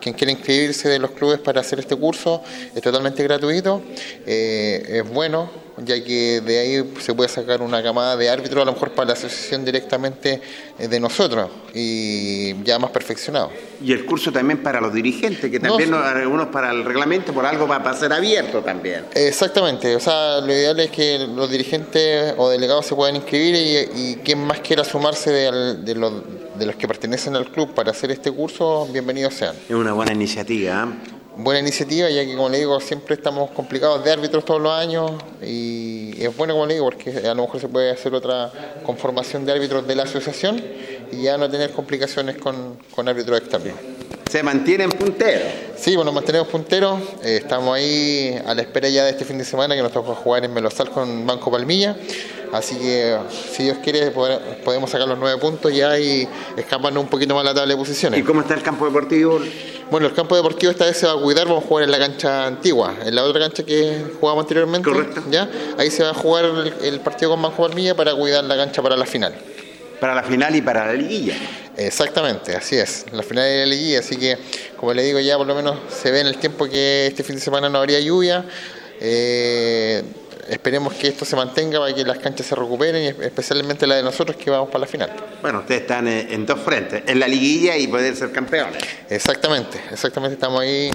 Quien quiere inscribirse de los clubes para hacer este curso es totalmente gratuito. Eh, es bueno, ya que de ahí se puede sacar una camada de árbitros, a lo mejor para la asociación directamente eh, de nosotros y ya más perfeccionado. Y el curso también para los dirigentes, que también no, algunos para el reglamento, por algo va a pasar abierto también. Exactamente, o sea, lo ideal es que los dirigentes o delegados se puedan inscribir y, y quien más quiera sumarse de, de, los, de los que pertenecen al club para hacer este curso, bienvenidos sean. Es una buena iniciativa. ¿eh? Buena iniciativa, ya que como le digo, siempre estamos complicados de árbitros todos los años y es bueno, como le digo, porque a lo mejor se puede hacer otra conformación de árbitros de la asociación y ya no tener complicaciones con, con árbitros externos. ¿Se mantienen punteros? Sí, bueno, mantenemos punteros. Eh, estamos ahí a la espera ya de este fin de semana que nos toca jugar en Melosal con Banco Palmilla. Así que, si Dios quiere, podemos sacar los nueve puntos ya y escaparnos un poquito más la tabla de posiciones. ¿Y cómo está el campo deportivo? Bueno, el campo deportivo esta vez se va a cuidar, vamos a jugar en la cancha antigua, en la otra cancha que jugábamos anteriormente. Correcto. ¿ya? Ahí se va a jugar el, el partido con Banco Palmilla para cuidar la cancha para la final. Para la final y para la liguilla. Exactamente, así es, la final de la liguilla, así que como le digo ya por lo menos se ve en el tiempo que este fin de semana no habría lluvia. Eh, esperemos que esto se mantenga para que las canchas se recuperen, y especialmente la de nosotros que vamos para la final. Bueno, ustedes están en dos frentes, en la liguilla y poder ser campeones. Exactamente, exactamente estamos ahí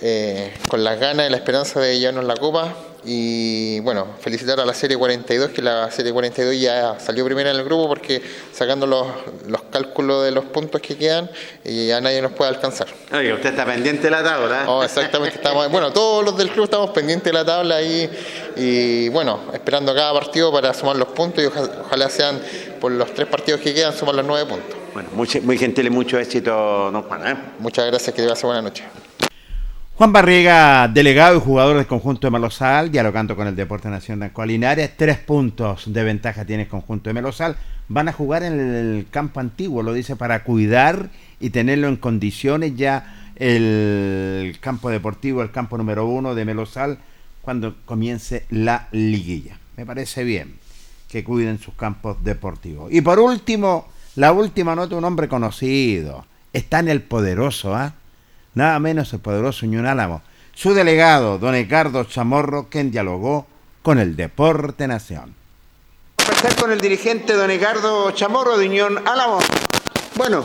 eh, con las ganas y la esperanza de llevarnos la copa. Y bueno, felicitar a la serie 42, que la serie 42 ya salió primera en el grupo porque sacando los, los cálculos de los puntos que quedan, y a nadie nos puede alcanzar. Oye, usted está pendiente de la tabla. ¿eh? Oh, exactamente, estamos, bueno, todos los del club estamos pendientes de la tabla y, y bueno, esperando cada partido para sumar los puntos y ojalá, ojalá sean por los tres partidos que quedan, sumar los nueve puntos. Bueno, muy, muy gentil y mucho éxito, don Juan. ¿eh? Muchas gracias, que te pase buena noche. Juan Barriga, delegado y jugador del conjunto de Melosal, dialogando con el Deporte Nación de. Tres puntos de ventaja tiene el conjunto de Melosal. Van a jugar en el campo antiguo, lo dice, para cuidar y tenerlo en condiciones ya el campo deportivo, el campo número uno de Melosal, cuando comience la liguilla. Me parece bien que cuiden sus campos deportivos. Y por último, la última nota, un hombre conocido. Está en el poderoso, ¿ah? Nada menos el poderoso Unión Álamo, su delegado, don Edgardo Chamorro, quien dialogó con el Deporte Nación. Empezar con el dirigente don Edgardo Chamorro de Unión Álamo. Bueno,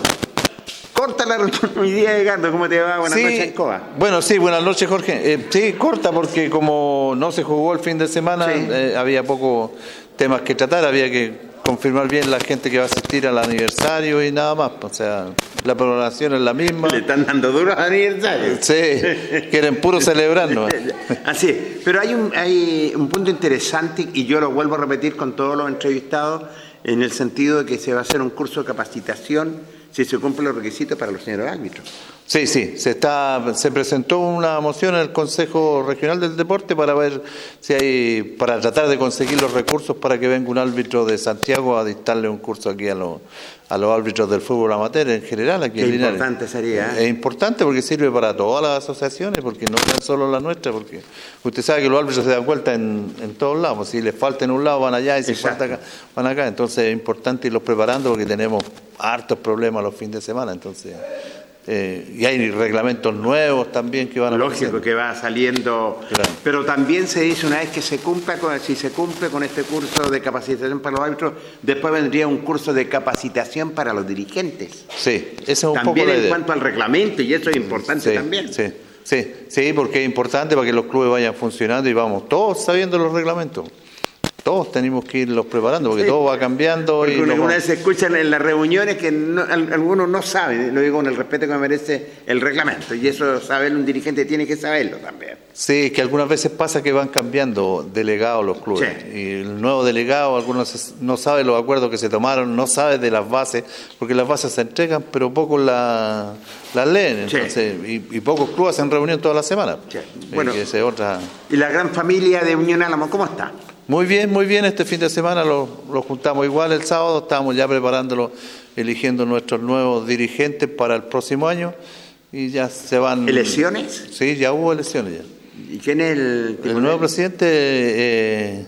corta la hoy día, Edgardo, ¿cómo te va? Buenas sí, noches, Coba. Bueno, sí, buenas noches, Jorge. Eh, sí, corta porque como no se jugó el fin de semana, Sí. eh, había pocos temas que tratar, había que confirmar bien la gente que va a asistir al aniversario y nada más. O sea, la programación es la misma. Le están dando duro al aniversario. Sí, quieren puro celebrar, ¿no? Así es. Pero hay un, hay un punto interesante y yo lo vuelvo a repetir con todos los entrevistados en el sentido de que se va a hacer un curso de capacitación si se cumplen los requisitos para los señores árbitros. Sí, sí, se está, se presentó una moción en el Consejo Regional del Deporte para ver si hay, para tratar de conseguir los recursos para que venga un árbitro de Santiago a dictarle un curso aquí a los a los árbitros del fútbol amateur en general aquí Qué en importante sería, ¿eh? Es importante porque sirve para todas las asociaciones, porque no tan solo la nuestra, porque usted sabe que los árbitros se dan cuenta en, en todos lados, si les falta en un lado van allá y si Exacto. falta acá, van acá, entonces es importante irlos preparando porque tenemos hartos problemas los fines de semana, entonces eh, y hay reglamentos nuevos también que van a Lógico que va saliendo. Pero también se dice una vez que se cumpla con, si se cumple con este curso de capacitación para los árbitros, después vendría un curso de capacitación para los dirigentes. Sí, ese es un también poco en cuanto al reglamento, y eso es importante también. Sí, sí, sí, porque es importante para que los clubes vayan funcionando y vamos todos sabiendo los reglamentos todos tenemos que irlos preparando porque todo va cambiando. Porque y una, vez se escuchan en las reuniones que algunos no saben, lo digo con el respeto que me merece el reglamento, y eso saber un dirigente tiene que saberlo también. Sí, que algunas veces pasa que van cambiando delegados los clubes. Y el nuevo delegado, algunos no sabe los acuerdos que se tomaron, no sabe de las bases, porque las bases se entregan, pero pocos las leen. Entonces, y, pocos clubes hacen reunión toda la semana. Bueno, y, otra... ¿Y la gran familia de Unión Álamo cómo está? Muy bien, muy bien. Este fin de semana lo, juntamos igual el sábado. Estamos ya preparándolo, eligiendo nuestros nuevos dirigentes para el próximo año. Y ya se van. ¿Elecciones? Sí, ya hubo elecciones ya. ¿Y quién es el, el nuevo presidente? Eh,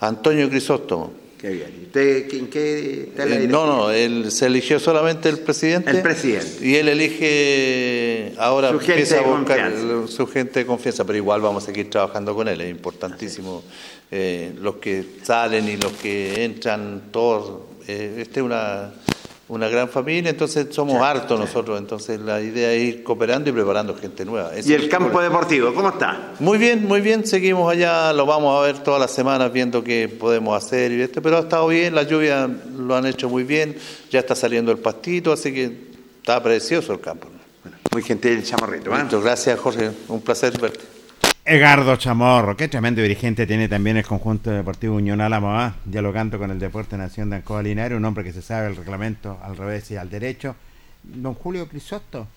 Antonio Crisóstomo. Qué bien. ¿Usted en qué eh, No, no, él se eligió solamente el presidente. El presidente. Y él elige ahora su empieza a buscar su gente de confianza, pero igual vamos a seguir trabajando con él, es importantísimo. Eh, los que salen y los que entran, todos. Eh, esta es una, una gran familia, entonces somos hartos nosotros, entonces la idea es ir cooperando y preparando gente nueva. ¿Y el campo deportivo, cómo está? Muy bien, muy bien, seguimos allá, lo vamos a ver todas las semanas viendo qué podemos hacer, y este, pero ha estado bien, la lluvia lo han hecho muy bien, ya está saliendo el pastito, así que está precioso el campo. muy gentil el chamorrito. ¿eh? gracias Jorge, un placer verte. Egardo Chamorro, qué tremendo dirigente tiene también el conjunto deportivo Unión Álamo, ¿ah? dialogando con el Deporte Nación de Ancoa Linares, un hombre que se sabe el reglamento al revés y al derecho. Don Julio Crisóstomo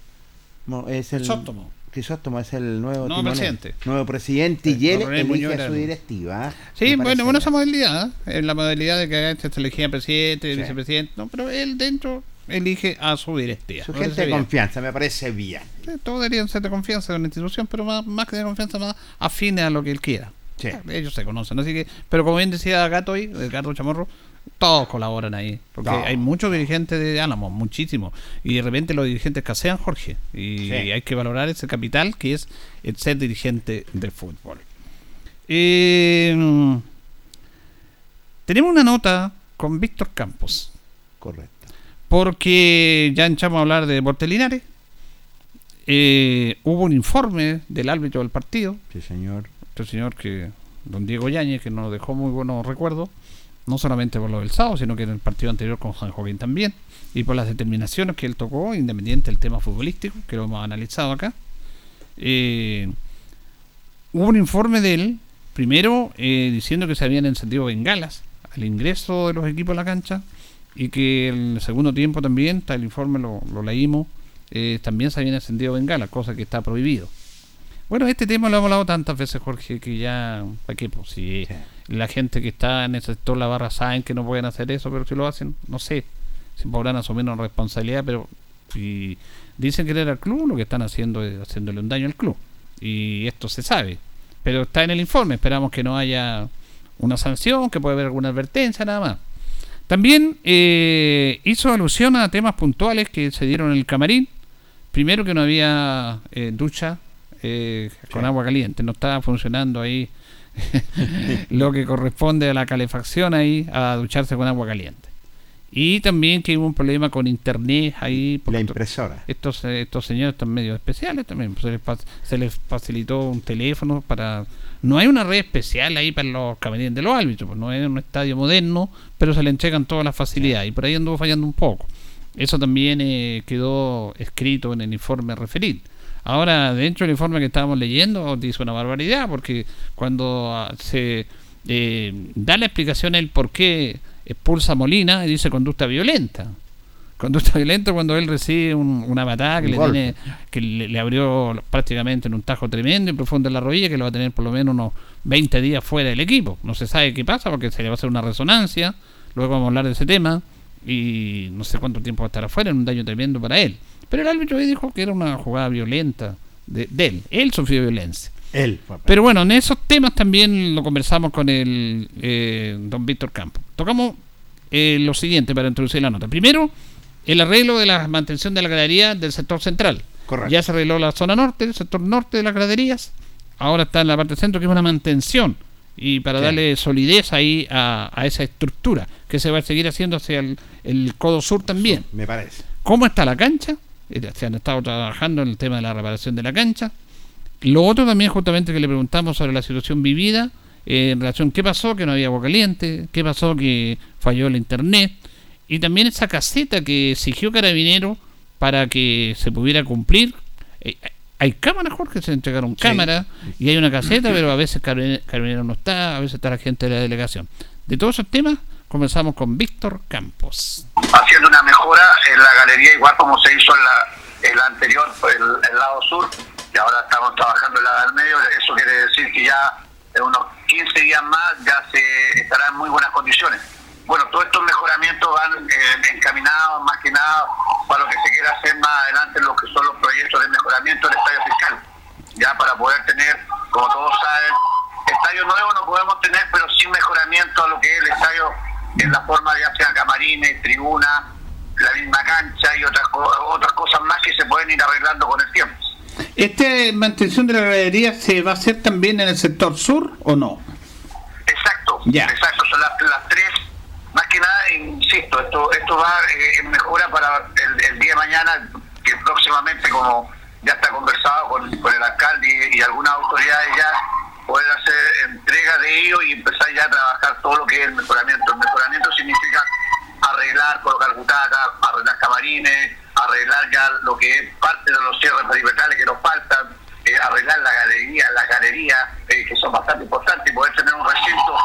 es el Crisóstomo. Crisóstomo es el nuevo, presidente. Nuevo presidente y él elige a su directiva. ¿ah? Sí, bueno, bueno, esa modalidad, ¿eh? en la modalidad de que se elegía presidente, vicepresidente, no, pero él dentro elige a su directiva. Su gente de confianza, me parece bien. todos deberían ser de confianza en la institución, pero más, más que de confianza, más afines a lo que él quiera. Ellos se conocen, así que, pero como bien decía Gato hoy, el Gato Chamorro, todos colaboran ahí, porque hay muchos dirigentes de Álamo, muchísimos, y de repente los dirigentes casean, Jorge, y hay que valorar ese capital que es el ser dirigente del fútbol. Eh, tenemos una nota con Víctor Campos. Correcto porque ya echamos a hablar de Deportes Linares. Eh, hubo un informe del árbitro del partido. Sí, señor. Este señor que, don Diego Yáñez, que nos dejó muy buenos recuerdos, no solamente por lo del sábado, sino que en el partido anterior con San Joaquín también, y por las determinaciones que él tocó, independiente del tema futbolístico, que lo hemos analizado acá. Eh, hubo un informe de él, primero eh, diciendo que se habían encendido bengalas al ingreso de los equipos a la cancha, y que en el segundo tiempo también, está el informe, lo, leímos, eh, también se habían encendido bengalas, cosa que está prohibido. Bueno, este tema lo hemos hablado tantas veces, Jorge, que ya, ¿para qué? Pues si la gente que está en el sector la barra saben que no pueden hacer eso, pero si lo hacen, no sé, si podrán asumir una responsabilidad, pero si dicen querer al club, lo que están haciendo es haciéndole un daño al club. Y esto se sabe. Pero está en el informe, esperamos que no haya una sanción, que puede haber alguna advertencia, nada más. También eh, hizo alusión a temas puntuales que se dieron en el camarín. Primero que no había eh, ducha eh, con agua caliente, no estaba funcionando ahí lo que corresponde a la calefacción ahí, a ducharse con agua caliente. Y también que hubo un problema con internet ahí. La impresora. Estos, estos señores están medio especiales también. Se les, se les facilitó un teléfono para no hay una red especial ahí para los camarines de los árbitros, pues no es un estadio moderno, pero se le entregan todas las facilidades y por ahí anduvo fallando un poco. Eso también eh, quedó escrito en el informe referido. Ahora, dentro del informe que estábamos leyendo, dice una barbaridad, porque cuando ah, se eh, da la explicación el por qué expulsa Molina, dice conducta violenta conducta violenta cuando él recibe una patada que, le, tiene, que le, abrió prácticamente en un tajo tremendo y profundo en la rodilla que lo va a tener por lo menos unos 20 días fuera del equipo. No se sabe qué pasa porque se le va a hacer una resonancia, luego vamos a hablar de ese tema y no sé cuánto tiempo va a estar afuera, en un daño tremendo para él. Pero el árbitro dijo que era una jugada violenta de, él, él sufrió violencia. Él. Pero bueno, en esos temas también lo conversamos con el eh, don Víctor Campo. Tocamos eh, lo siguiente para introducir la nota. Primero, el arreglo de la mantención de la gradería del sector central. Ya se arregló la zona norte, el sector norte de las graderías. Ahora está en la parte centro, que es una mantención. Y para darle solidez ahí a, esa estructura, que se va a seguir haciendo hacia el, codo sur también. me parece. ¿Cómo está la cancha? Eh, se han estado trabajando en el tema de la reparación de la cancha. Lo otro también, justamente, que le preguntamos sobre la situación vivida, eh, en relación qué pasó, que no había agua caliente, qué pasó, que falló el internet, y también esa caseta que exigió Carabinero para que se pudiera cumplir. Eh, hay cámaras, Jorge, se entregaron cámaras y hay una caseta, pero a veces Carabinero no está, a veces está la gente de la delegación. De todos esos temas, comenzamos con Víctor Campos. Haciendo una mejora en la galería, igual como se hizo en la, el anterior, el, el lado sur, y ahora estamos trabajando en la del medio. Eso quiere decir que ya en unos 15 días más ya se estará en muy buenas condiciones bueno, todos estos mejoramientos van eh, encaminados más que nada para lo que se quiera hacer más adelante, lo que son los proyectos de mejoramiento del estadio fiscal, ya para poder tener, como todos saben, estadio nuevo no podemos tener, pero sin mejoramiento a lo que es el estadio en la forma de ya sea camarines, tribuna, la misma cancha y otras, otras cosas más que se pueden ir arreglando con el tiempo. ¿Esta mantención de la gradería se va a hacer también en el sector sur o no? Exacto, ya. exacto, son las, las tres más que nada, insisto, esto esto va eh, en mejora para el, día de mañana, que próximamente, como ya está conversado con, el alcalde y, algunas autoridades ya, poder hacer entrega de ello y empezar ya a trabajar todo lo que es el mejoramiento. El mejoramiento significa arreglar, colocar butacas, arreglar camarines, arreglar ya lo que es parte de los cierres perimetrales que nos faltan, eh, arreglar la galería, las galerías, eh, que son bastante importantes, y poder tener un recinto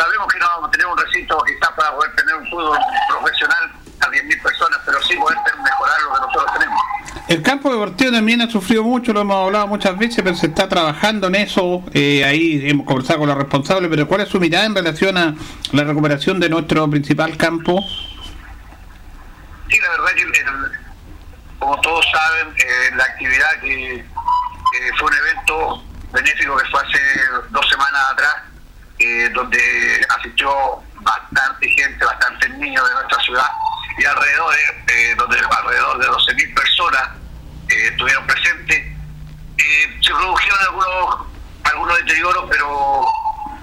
sabemos que no vamos a tener un recinto quizás para poder tener un fútbol profesional a 10.000 personas, pero sí poder mejorar lo que nosotros tenemos. El campo deportivo también ha sufrido mucho, lo hemos hablado muchas veces, pero se está trabajando en eso. Eh, ahí hemos conversado con los responsables, pero ¿cuál es su mirada en relación a la recuperación de nuestro principal campo? Sí, la verdad que, como todos saben, eh, la actividad que fue un evento benéfico que fue hace dos semanas atrás, eh, donde asistió bastante gente, bastantes niños de nuestra ciudad y alrededor, eh, donde alrededor de 12.000 personas eh, estuvieron presentes. se produjeron algunos, algunos deterioros, pero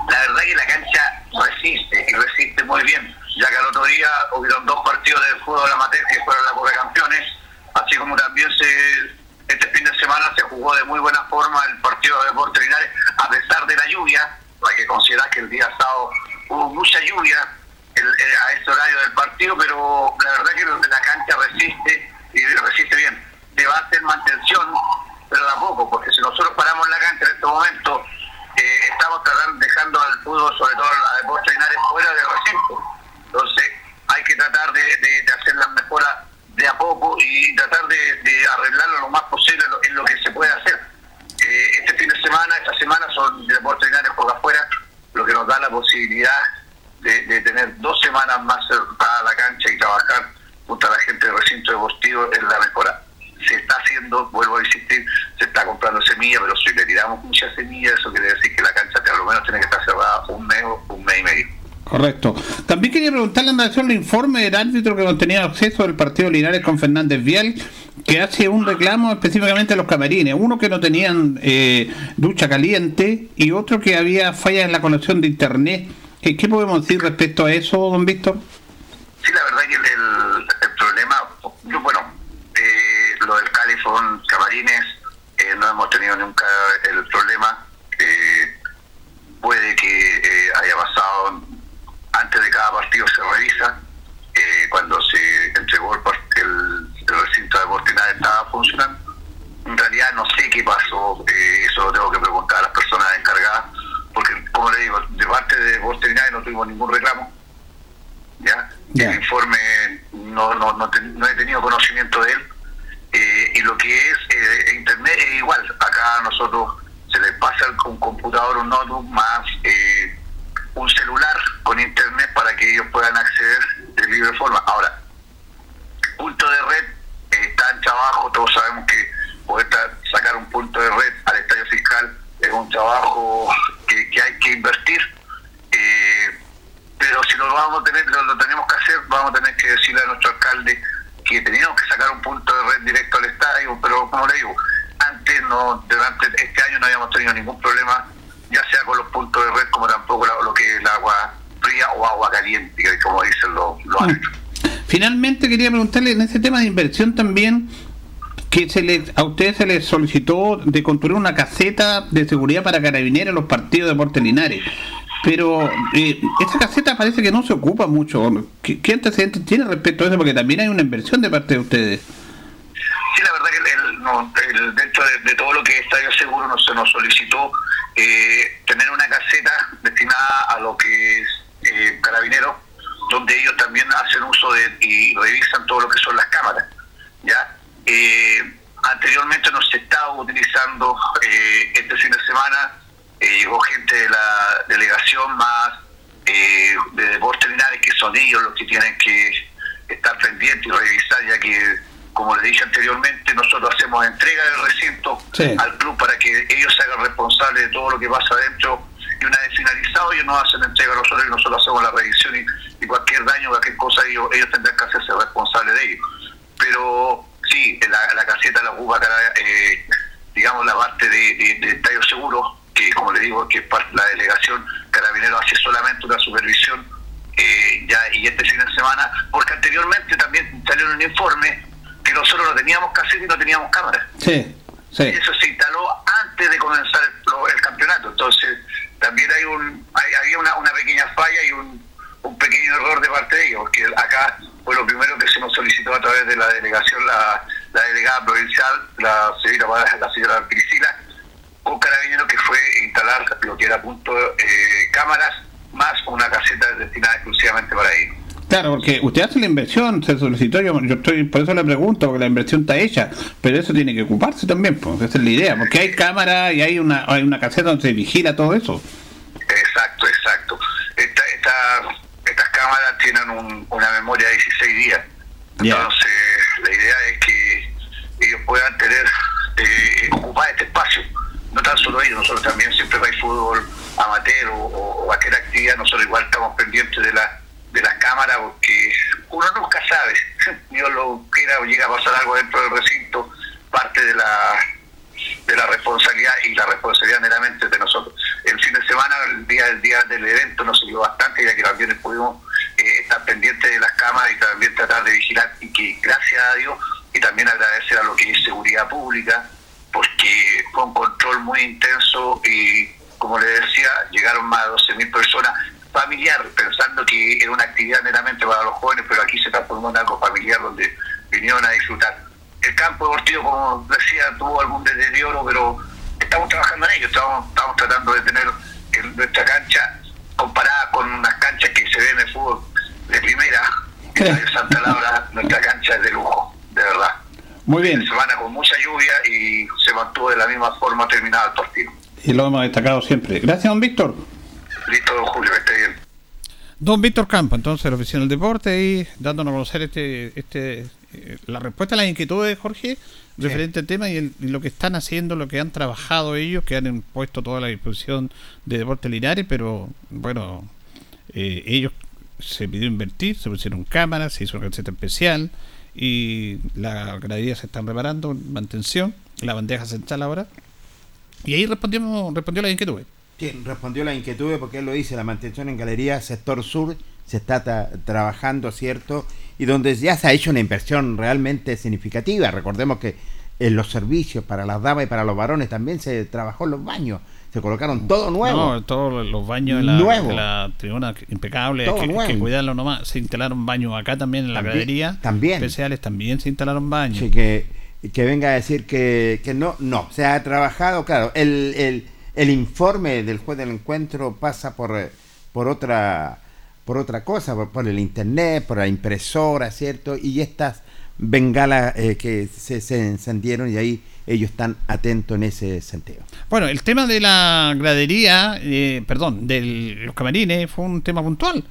la verdad es que la cancha resiste y resiste muy bien, ya que al otro día hubieron dos partidos de fútbol amateur que fueron la Copa de Campeones, así como también se este fin de semana se jugó de muy buena forma el partido de Deportes a pesar de la lluvia, hay que considerar que el día sábado hubo mucha lluvia eh, a este horario del partido, pero la verdad que la cancha resiste y resiste bien. A hacer mantención, pero de a poco, porque si nosotros paramos la cancha en este momento, eh, estamos tratando, dejando al fútbol, sobre todo a Deportes Linares, fuera del recinto. Entonces, hay que tratar de, hacer las mejoras de a poco y tratar de, arreglarlo lo más posible en lo que se puede hacer este fin de semana, esta semana son deportes por afuera, lo que nos da la posibilidad de, tener dos semanas más para la cancha y trabajar junto a la gente del recinto deportivo en la mejora. Se está haciendo, vuelvo a insistir, se está comprando semillas, pero si le tiramos muchas semillas, eso quiere decir que la cancha por lo menos tiene que estar cerrada un mes o un mes y medio. Correcto. También quería preguntarle en relación al informe del árbitro que no tenía acceso del partido Linares con Fernández Vial, que hace un reclamo específicamente los camarines. Uno que no tenían eh, ducha caliente y otro que había fallas en la conexión de internet. ¿Qué, podemos decir respecto a eso, don Víctor? Sí, la verdad que el, problema, bueno, eh, lo del Califón Camarines, eh, no hemos tenido nunca el problema. puede que haya pasado antes de cada partido se revisa. Eh, cuando se entregó el, recinto de Portinal estaba funcionando. En realidad no sé qué pasó, eh, eso lo tengo que preguntar a las personas encargadas, porque como le digo, de parte de Portinal no tuvimos ningún reclamo. ¿ya? El informe no, no, no, he tenido conocimiento de él. Eh, y lo que es Internet es igual. Acá a nosotros se les pasa un computador, un notebook más un celular con internet para que ellos puedan acceder de libre forma. Ahora, punto de red está en trabajo, todos sabemos que poder sacar un punto de red al estadio fiscal es un trabajo que, hay que invertir, eh, pero si lo vamos a tener, lo, tenemos que hacer, vamos a tener que decirle a nuestro alcalde que teníamos que sacar un punto de red directo al estadio, pero como le digo, antes no, durante este año no habíamos tenido ningún problema, ya sea con los puntos de red como tampoco lo que es el agua fría o agua caliente, como dicen los, los mm. Finalmente quería preguntarle en ese tema de inversión también que se le, a ustedes se les solicitó de construir una caseta de seguridad para carabineros en los partidos de Deportes Linares. Pero eh, esta caseta parece que no se ocupa mucho. ¿Qué, ¿Qué, antecedentes tiene respecto a eso? Porque también hay una inversión de parte de ustedes. Sí, la verdad que el, dentro de, todo lo que es Estadio Seguro nos, se nos solicitó eh, tener una caseta destinada a lo que es eh, carabineros, donde ellos también hacen uso de y revisan todo lo que son las cámaras. ¿ya? Eh, anteriormente no se estaba utilizando eh, este fin de semana, eh, llegó gente de la delegación más de deportes Linares, que son ellos los que tienen que estar pendientes y revisar, ya que, como le dije anteriormente, nosotros hacemos entrega del recinto al club para que ellos se hagan responsables de todo lo que pasa adentro y una vez finalizado ellos nos hacen entrega a nosotros y nosotros hacemos la revisión y, cualquier daño, cualquier cosa ellos, ellos tendrán que hacerse responsables de ello. Pero sí, la, la caseta la ocupa, eh, digamos, la parte de, de, Estadio Seguro, que como le digo, que la delegación Carabinero hace solamente una supervisión eh, ya y este fin de semana, porque anteriormente también salió un informe que nosotros no teníamos caseta y no teníamos cámara. Sí, sí. Y eso se instaló antes de comenzar el, campeonato, entonces también hay un hay, había una, una pequeña falla y un, pequeño error de parte de ellos, porque acá fue lo primero que se nos solicitó a través de la delegación, la, delegada provincial, la señora, la señora Priscila, con carabinero que fue instalar lo que era punto eh, cámaras más una caseta destinada exclusivamente para ello. Claro, porque usted hace la inversión, se solicitó, yo, estoy, por eso le pregunto, porque la inversión está hecha, pero eso tiene que ocuparse también, pues esa es la idea, porque hay cámara y hay una, hay una caseta donde se vigila todo eso. Exacto, exacto. Esta, esta estas cámaras tienen una memoria de 16 días. Entonces, la idea es que ellos puedan tener, eh, ocupar este espacio. No tan solo ellos, nosotros también siempre hay fútbol amateur o, cualquier actividad, nosotros igual estamos pendientes de, la, de las cámaras porque uno nunca sabe, Dios lo quiera o llega a pasar algo dentro del recinto, parte de la de la responsabilidad y la responsabilidad meramente de nosotros. El fin de semana, el día del día del evento, nos sirvió bastante, ya que también pudimos eh, estar pendientes de las cámaras y también tratar de vigilar y que gracias a Dios y también agradecer a lo que es seguridad pública, porque fue un control muy intenso y como le decía, llegaron más de 12.000 personas familiar, pensando que era una actividad meramente para los jóvenes, pero aquí se transformó en algo familiar donde vinieron a disfrutar el campo deportivo, como decía, tuvo algún deterioro, pero estamos trabajando en ello, estamos, estamos tratando de tener nuestra cancha comparada con unas canchas que se ven en el fútbol de primera, de Santa Laura, nuestra cancha es de lujo, de verdad. Muy bien. Semana con mucha lluvia y se mantuvo de la misma forma terminado el partido. Y lo hemos destacado siempre. Gracias, don Víctor. Listo, don Julio, que esté bien. Don Víctor Campo, entonces, el oficial del deporte, y dándonos a conocer este, este eh, la respuesta a las inquietudes, Jorge, referente al tema y, lo que están haciendo, lo que han trabajado ellos, que han puesto toda la disposición de Deportes Linares, pero bueno, eh, ellos se pidió invertir, se pusieron cámaras, se hizo una receta especial y la galería se están reparando, mantención, la bandeja central ahora. Y ahí respondimos, respondió las inquietudes. Sí, respondió las inquietudes porque él lo dice, la mantención en galería sector sur se está trabajando, ¿cierto? Y donde ya se ha hecho una inversión realmente significativa. Recordemos que en los servicios para las damas y para los varones también se trabajó en los baños. Se colocaron todo nuevo. No, todos los baños de la, tribuna impecable, que, que, cuidarlo nomás. Se instalaron baños acá también en la gradería. También. Especiales también se instalaron baños. Sí, que, que venga a decir que, que no, no. Se ha trabajado, claro. El, el, el informe del juez del encuentro pasa por, por otra por otra cosa, por, el internet, por la impresora, ¿cierto? Y estas bengalas eh, que se, encendieron y ahí ellos están atentos en ese sentido. Bueno, el tema de la gradería, eh, perdón, de los camarines fue un tema puntual,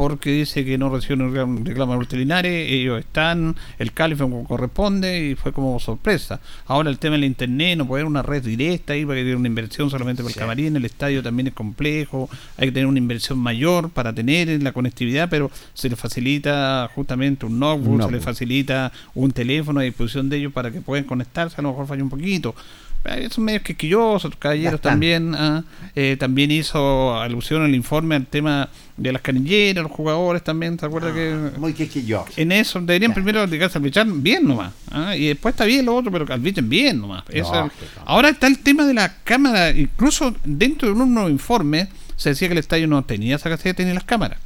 porque dice que no recibieron reclamo de ellos están, el califa como corresponde y fue como sorpresa. Ahora el tema del internet, no puede haber una red directa ahí para que tener una inversión solamente por el camarín, el estadio también es complejo, hay que tener una inversión mayor para tener la conectividad, pero se le facilita justamente un notebook, se le facilita un teléfono a disposición de ellos para que puedan conectarse, a lo mejor falla un poquito son medios quisquillosos, caballeros también. Ah, eh, también hizo alusión al informe al tema de las canilleras, los jugadores también, ¿te acuerdas que? Ah, muy quisquillosos. En eso deberían primero dedicarse al bichar bien nomás. ¿ah? Y después está bien lo otro, pero al bichen bien nomás. ahora está el tema de la cámara, incluso dentro de un nuevo informe se decía que el estadio no tenía esa caseta ni las cámaras.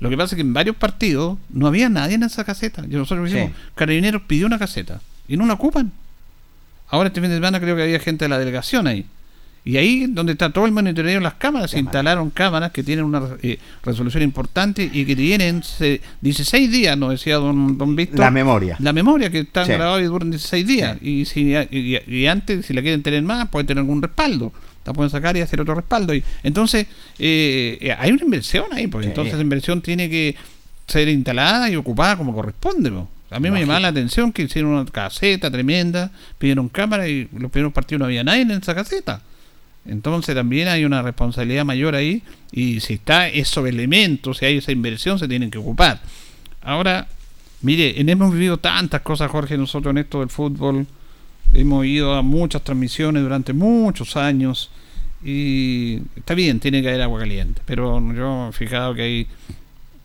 Lo que pasa es que en varios partidos no había nadie en esa caseta. Y nosotros dijimos, Carabineros pidió una caseta y no la ocupan. Ahora este fin de semana creo que había gente de la delegación ahí. Y ahí donde está todo el monitoreo en las cámaras, se instalaron cámaras que tienen una eh, resolución importante y que tienen 16 días, nos decía don, don Víctor. La memoria. La memoria que están grabados y duran 16 días. Y, si, y, antes, si la quieren tener más, pueden tener algún respaldo. La pueden sacar y hacer otro respaldo. Y, entonces, eh, eh, hay una inversión ahí, porque entonces la inversión tiene que ser instalada y ocupada como corresponde. A mí me llamaba la atención que hicieron una caseta tremenda, pidieron cámara y los primeros partidos no había nadie en esa caseta. Entonces también hay una responsabilidad mayor ahí y si está esos elementos, si hay esa inversión, se tienen que ocupar. Ahora, mire, hemos vivido tantas cosas, Jorge, nosotros en esto del fútbol. Hemos ido a muchas transmisiones durante muchos años y está bien, tiene que haber agua caliente, pero yo he fijado que hay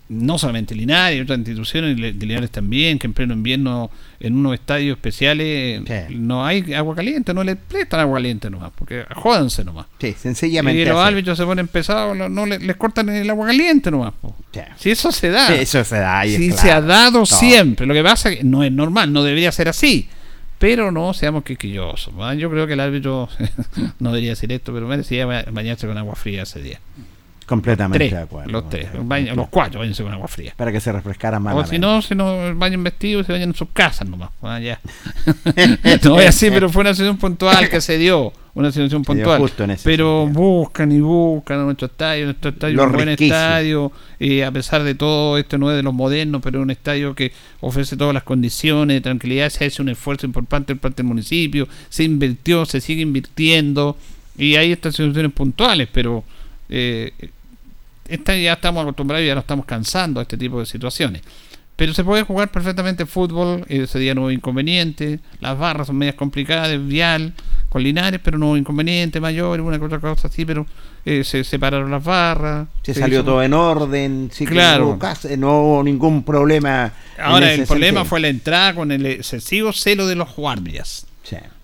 no solamente Linares, otras instituciones de Linares también, que en pleno invierno en unos estadios especiales no hay agua caliente, no le prestan agua caliente nomás, porque jódanse nomás. Sí, sencillamente. Y los árbitros se ponen pesados, no, les, cortan el agua caliente nomás. Si eso se da. eso se da. Si se ha dado siempre. Lo que pasa es que no es normal, no debería ser así. Pero no seamos quisquillosos. Yo creo que el árbitro, no debería decir esto, pero merecía bañarse con agua fría ese día. Completamente de acuerdo. Los tres, los cuatro, váyanse con agua fría. Para que se refrescara más. O si no, se nos vayan vestidos y se vayan en sus casas nomás. Ah, ya. no voy así, pero fue una situación puntual que se dio. Una situación puntual. pero buscan y buscan a nuestro estadio. Nuestro estadio es un buen estadio. y a pesar de todo, este no es de los modernos, pero es un estadio que ofrece todas las condiciones de tranquilidad. Se ha hecho un esfuerzo importante por parte del municipio. Se invirtió, se sigue invirtiendo. Y hay estas situaciones puntuales, pero eh, esta ya estamos acostumbrados y ya nos estamos cansando a este tipo de situaciones. Pero se puede jugar perfectamente fútbol, ese día no hubo inconveniente, las barras son medias complicadas, vial, con Linares, pero no hubo inconveniente mayor, una que otra cosa así, pero eh, se separaron las barras. Se, salió todo en orden, sí claro. no hubo ningún problema. Ahora, el problema fue la entrada con el excesivo celo de los guardias.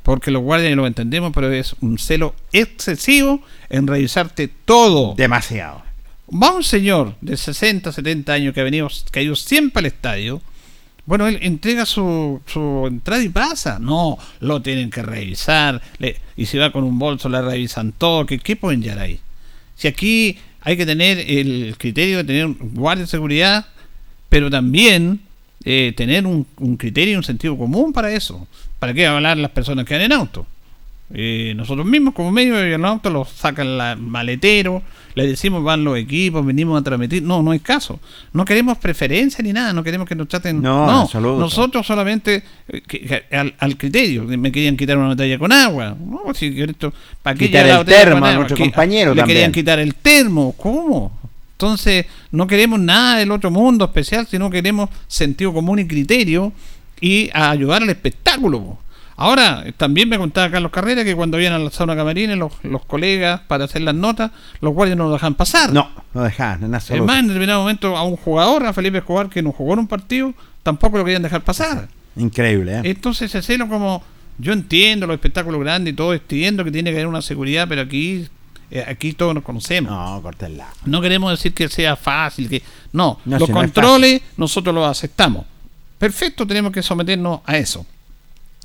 Porque los guardias lo entendemos, pero es un celo excesivo en revisarte todo. Demasiado. Va un señor de 60, 70 años que ha venido, que ha ido siempre al estadio. Bueno, él entrega su, su entrada y pasa. No, lo tienen que revisar. y si va con un bolso, le revisan todo. ¿Qué, qué pueden llegar ahí? Si aquí hay que tener el criterio de tener un guardia de seguridad, pero también eh, tener un, un, criterio y un sentido común para eso. ¿Para qué hablar las personas que van en auto? Eh, nosotros mismos como medio de el auto los sacan el maletero, le decimos van los equipos, venimos a transmitir. No, no hay caso. No queremos preferencia ni nada, no queremos que nos traten. No, nosotros solamente eh, al, criterio. Me querían quitar una botella con agua. No, si, ¿para qué quitar el termo a nuestro compañero Le querían quitar el termo. ¿Cómo? Entonces, no queremos nada del otro mundo especial, sino queremos sentido común y criterio y ayudar al espectáculo. Ahora, también me contaba Carlos Carrera que cuando iban a la zona camarines los, los colegas para hacer las notas, los guardias no lo dejan pasar. No, no dejan, en absoluto. Es más, en determinado momento a un jugador, a Felipe Escobar, que no jugó en un partido, tampoco lo querían dejar pasar. Increíble, ¿eh? Entonces ese celo como, yo entiendo los espectáculos grandes y todo, entiendo que tiene que haber una seguridad, pero aquí eh, aquí todos nos conocemos. No, cortela. No queremos decir que sea fácil, que no, los controles nosotros los aceptamos. Perfecto, tenemos que someternos a eso.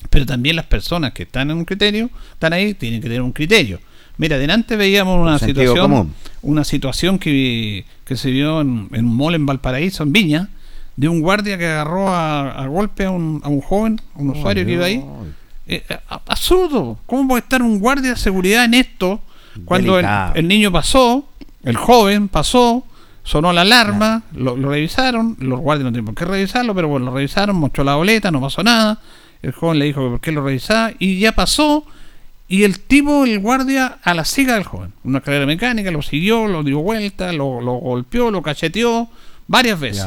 Pero también las personas que están en un criterio, están ahí, tienen que tener un criterio. Mira, adelante veíamos una situación, una situación que, que se vio en, un mall en Valparaíso, en Viña, de un guardia que agarró a, golpe a un, a un joven, a un usuario que iba ahí. Eh, absurdo. ¿Cómo puede estar un guardia de seguridad en esto cuando el, el, niño pasó, el joven pasó, sonó la alarma, lo, revisaron, los guardias no tienen por qué revisarlo, pero bueno, lo revisaron, mostró la boleta, no pasó nada. El joven le dijo que por qué lo revisaba y ya pasó. Y el tipo, el guardia, a la siga del joven. Una carrera mecánica, lo siguió, lo dio vuelta, lo, lo golpeó, lo cacheteó varias veces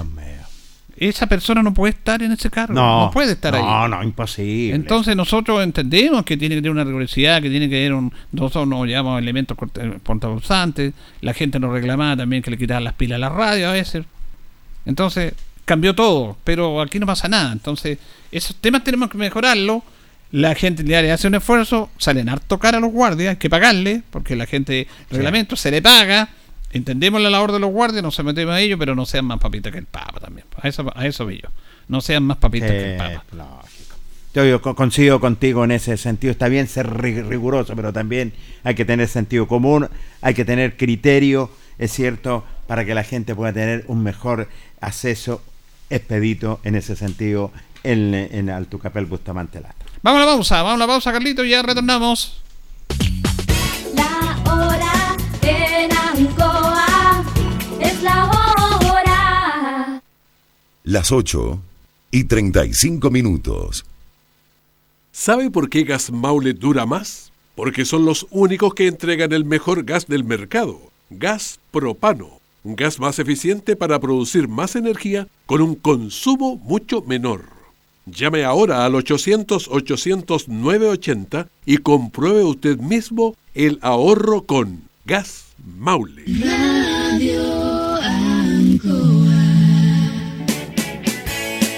esa persona no puede estar en ese cargo. No, puede estar ahí. No, no, imposible. Entonces nosotros entendemos que tiene que tener una rigurosidad, que tiene que tener un. Nosotros nos llamamos elementos portapulsantes. La gente nos reclamaba también que le quitaban las pilas a la radio a veces. Entonces cambió todo, pero aquí no pasa nada. Entonces, esos temas tenemos que mejorarlo. La gente le hace un esfuerzo, salen a tocar a los guardias, hay que pagarle, porque la gente, reglamento, se le paga Entendemos la labor de los guardias, no se metemos a ellos, pero no sean más papitas que el Papa también. A eso, a eso vi yo. No sean más papitas que el Papa. Yo, yo coincido contigo en ese sentido. Está bien ser riguroso, pero también hay que tener sentido común, hay que tener criterio, es cierto, para que la gente pueda tener un mejor acceso expedito en ese sentido en, en Altucapel Bustamante Lata. Vamos a la pausa, vamos a la pausa, Carlito, y ya retornamos. La hora Las 8 y 35 minutos. ¿Sabe por qué Gas Maule dura más? Porque son los únicos que entregan el mejor gas del mercado, gas propano, un gas más eficiente para producir más energía con un consumo mucho menor. Llame ahora al 800-800-980 y compruebe usted mismo el ahorro con Gas Maule.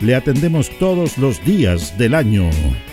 Le atendemos todos los días del año.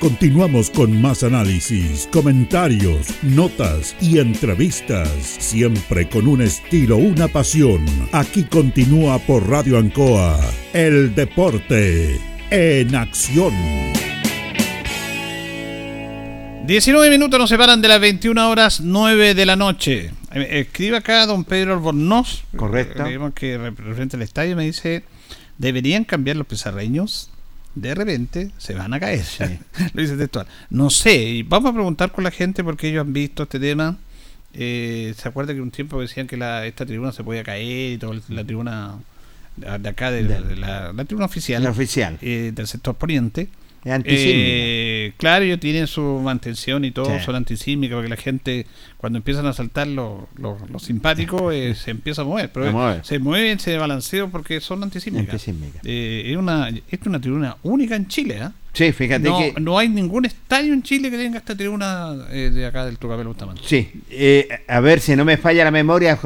Continuamos con más análisis, comentarios, notas y entrevistas, siempre con un estilo, una pasión. Aquí continúa por Radio Ancoa, el deporte en acción. 19 minutos nos separan de las 21 horas 9 de la noche. Eh, Escribe acá don Pedro Albornoz. Correcto. eh, que representa el estadio me dice, ¿deberían cambiar los pizarreños? De repente se van a caer. Lo dice textual. No sé, y vamos a preguntar con la gente porque ellos han visto este tema. Eh, ¿Se acuerda que un tiempo decían que la, esta tribuna se podía caer y toda la tribuna de acá, de, de la, la, tribuna oficial, la oficial. Eh, del sector poniente? Es eh, claro, ellos tienen su mantención y todo, sí. son antisísmicas, porque la gente, cuando empiezan a saltar los lo, lo simpáticos, eh, se empieza a mover. Pero se, mueve. se mueven, se balancean porque son antisímicas. Antisísmica. Eh, es, una, es una tribuna única en Chile. ¿eh? Sí, fíjate no, que. No hay ningún estadio en Chile que tenga esta tribuna de acá del Tucapel Bustamante. Sí, eh, a ver si no me falla la memoria.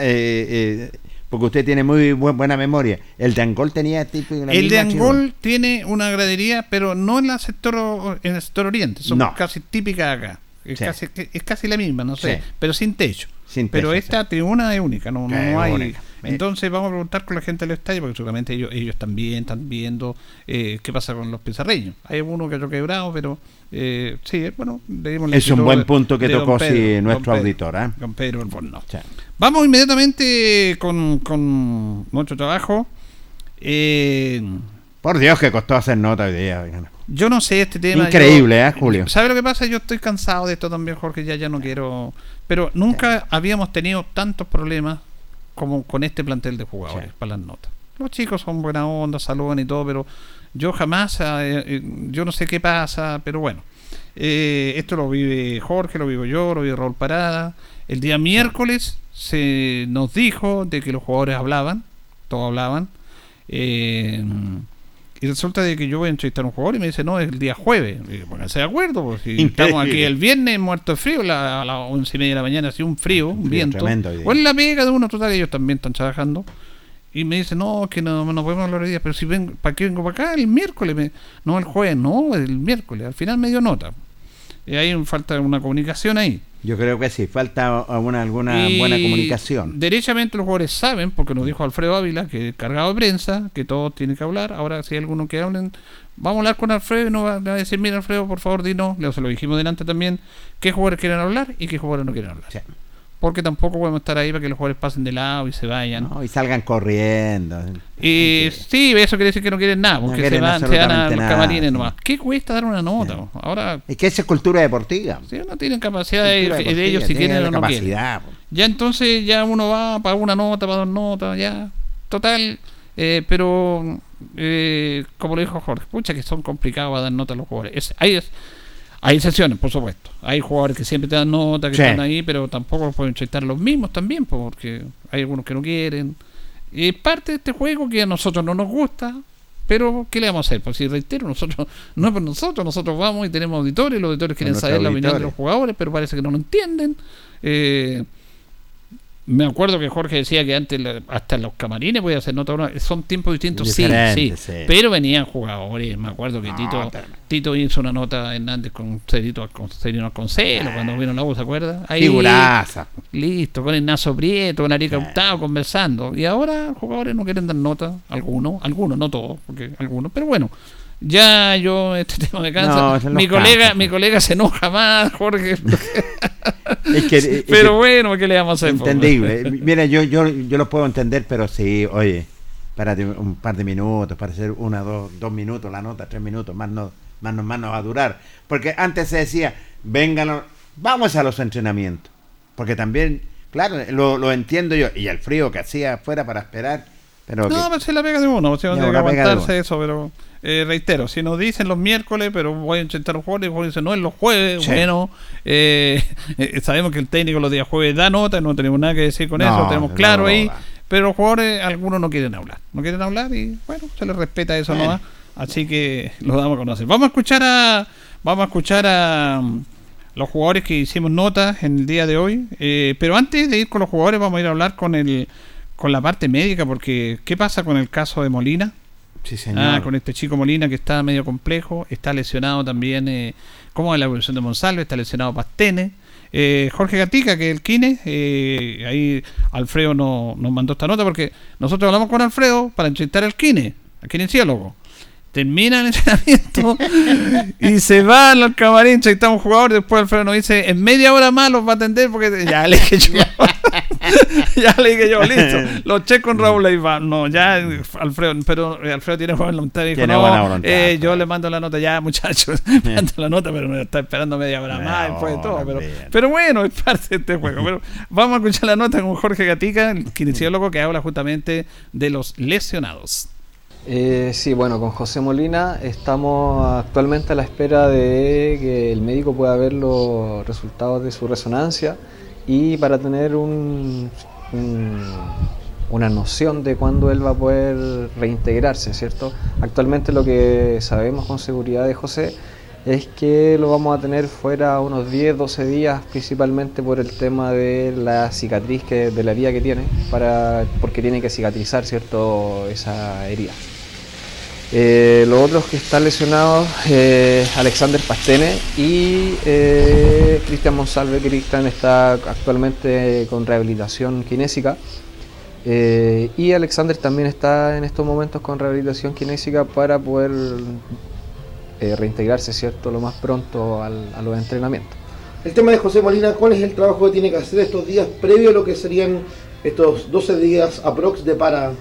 Eh, porque usted tiene muy buen, buena memoria. El de Angol tenía tipo El de Angol tiene una gradería, pero no en, la sector, en el sector oriente, son no. casi típicas acá. Es, Sí. casi, es casi la misma, no sé, Sí. pero sin techo. Sin pero techo, esta tribuna es única, no, no hay. única. Entonces vamos a preguntar con la gente del estadio, porque seguramente ellos, ellos también están viendo eh, qué pasa con los pizarreños. Hay uno que otro quebrado, pero eh, sí, bueno, dimos la Es un buen punto que tocó sí, Pedro, nuestro Pedro, auditor. ¿eh? don Pedro Albornoz. Vamos inmediatamente con, con nuestro trabajo. Eh, Por Dios, que costó hacer nota hoy día. yo no sé este tema. Increíble, yo- ¿eh, Julio? ¿Sabe lo que pasa? Yo estoy cansado de esto también, Jorge. Ya, ya no quiero. Pero nunca habíamos tenido tantos problemas como con este plantel de jugadores para las notas. Los chicos son buena onda, saludan y todo, pero yo jamás, eh, eh, yo no sé qué pasa, pero bueno. Eh, esto lo vive Jorge, lo vivo yo, lo vive Raúl Parada. El día miércoles se nos dijo de que los jugadores hablaban, todos hablaban. Eh, Y resulta de que yo voy a entrevistar a un jugador y me dice, no, es el día jueves. Y pónganse de acuerdo, porque estamos aquí el viernes muerto de frío, a las once y media de la mañana, así un frío, un, viento. O en la pega de uno, total, ellos también están trabajando. Y me dice, no, que no, no podemos hablar de día, pero si vengo, ¿para qué vengo para acá? El miércoles. Me, no, el jueves, no, el miércoles. Al final me dio nota. Y hay falta una comunicación ahí. Yo creo que sí, falta alguna, alguna buena comunicación. Derechamente los jugadores saben, porque nos dijo Alfredo Ávila, que es cargado de prensa, que todos tienen que hablar. Ahora, si hay alguno que hablen, vamos a hablar con Alfredo y nos va, a decir, mira Alfredo, por favor, dinos, se lo dijimos delante también, qué jugadores quieren hablar y qué jugadores no quieren hablar porque tampoco podemos estar ahí para que los jugadores pasen de lado y se vayan. y salgan corriendo. Y sí, eso quiere decir que no quieren nada, porque se, van, se van a los camarines nomás. ¿Qué cuesta dar una nota? Ahora, es que esa es cultura deportiva. Si no tienen capacidad de, ellos, si tienen o no quieren. Ya entonces ya uno va para una nota, para dos notas, ya. Total, eh, pero eh, como lo dijo Jorge, pucha que son complicados para dar nota a los jugadores. Es, ahí es, hay excepciones, por supuesto. Hay jugadores que siempre te dan nota, que están ahí, pero tampoco pueden entrevistar los mismos también, porque hay algunos que no quieren. Es parte de este juego que a nosotros no nos gusta, pero ¿qué le vamos a hacer? Pues si reitero, nosotros no es por nosotros, nosotros vamos y tenemos auditores, los auditores quieren saber la opinión de los jugadores, pero parece que no lo entienden. Eh, me acuerdo que Jorge decía que antes hasta los camarines podía hacer nota son tiempos distintos sí, sí, pero venían jugadores me acuerdo que Tito Tito hizo una nota Hernández con Cerito con Cerino Concelo cuando vino la voz ¿se acuerda? ahí Figuraza. listo con Ignacio Prieto con Arica Hurtado conversando y ahora jugadores no quieren dar nota algunos algunos no todos porque algunos pero bueno ya yo este tema me cansa. mi colega, mi colega se enoja más, Jorge. pero bueno, ¿qué le vamos a hacer? Entendible. Mira, yo, yo, yo lo puedo entender, pero sí, oye, para un par de minutos, para hacer una, dos, dos minutos la nota, tres minutos, más no, más no, más no va a durar. Porque antes se decía, vengan, vamos a los entrenamientos. Porque también, claro, lo, lo entiendo yo. Y el frío que hacía afuera para esperar. Pero no, que, se la pega de uno, se va a aguantarse eso, pero eh, reitero, si nos dicen los miércoles, pero voy a intentar un jueves, y dice no es los jueves, bueno, eh, eh, sabemos que el técnico los días jueves da nota, no tenemos nada que decir con eso, lo tenemos claro ahí, pero los jugadores, algunos no quieren hablar, no quieren hablar y bueno, se les respeta eso nomás, así que lo damos a conocer. Vamos a escuchar a, vamos a escuchar a um, los jugadores que hicimos notas en el día de hoy, pero antes de ir con los jugadores vamos a ir a hablar con el con la parte médica, porque ¿qué pasa con el caso de Molina? Ah, con este chico Molina que está medio complejo. Está lesionado también, eh, como en la evolución de Monsalve, está lesionado Pastene. Eh, Jorge Gatica, que es el Kine, eh, ahí Alfredo nos mandó esta nota porque nosotros hablamos con Alfredo para entrevistar al Kine, al kinesiólogo termina el entrenamiento y se va al camarín, un jugador, después Alfredo nos dice, en media hora más los va a atender porque ya le dije yo, ya le dije yo, listo, lo checo con Raúl y va, no, ya Alfredo, pero Alfredo tiene buena voluntad, dijo, no, eh, yo le mando la nota ya muchachos, mando la nota, pero me está esperando media hora más después de todo, pero, pero bueno, es parte de este juego, pero vamos a escuchar la nota con Jorge Gatica, el kinesiólogo que habla justamente de los lesionados. Eh, sí, bueno, con José Molina estamos actualmente a la espera de que el médico pueda ver los resultados de su resonancia y para tener un, una noción de cuándo él va a poder reintegrarse, ¿cierto? Actualmente lo que sabemos con seguridad de José es que lo vamos a tener fuera unos 10, 12 días, principalmente por el tema de la cicatriz que, de la herida que tiene, para, porque tiene que cicatrizar ¿cierto? esa herida. Eh, los otros que están lesionados, eh, Alexander Pastene y eh, Cristian Monsalve. Cristian está actualmente con rehabilitación kinésica. y Alexander también está en estos momentos con rehabilitación kinésica para poder reintegrarse ¿cierto? lo más pronto a los entrenamientos. El tema de José Molina, ¿cuál es el trabajo que tiene que hacer estos días previo a lo que serían estos 12 días aprox de para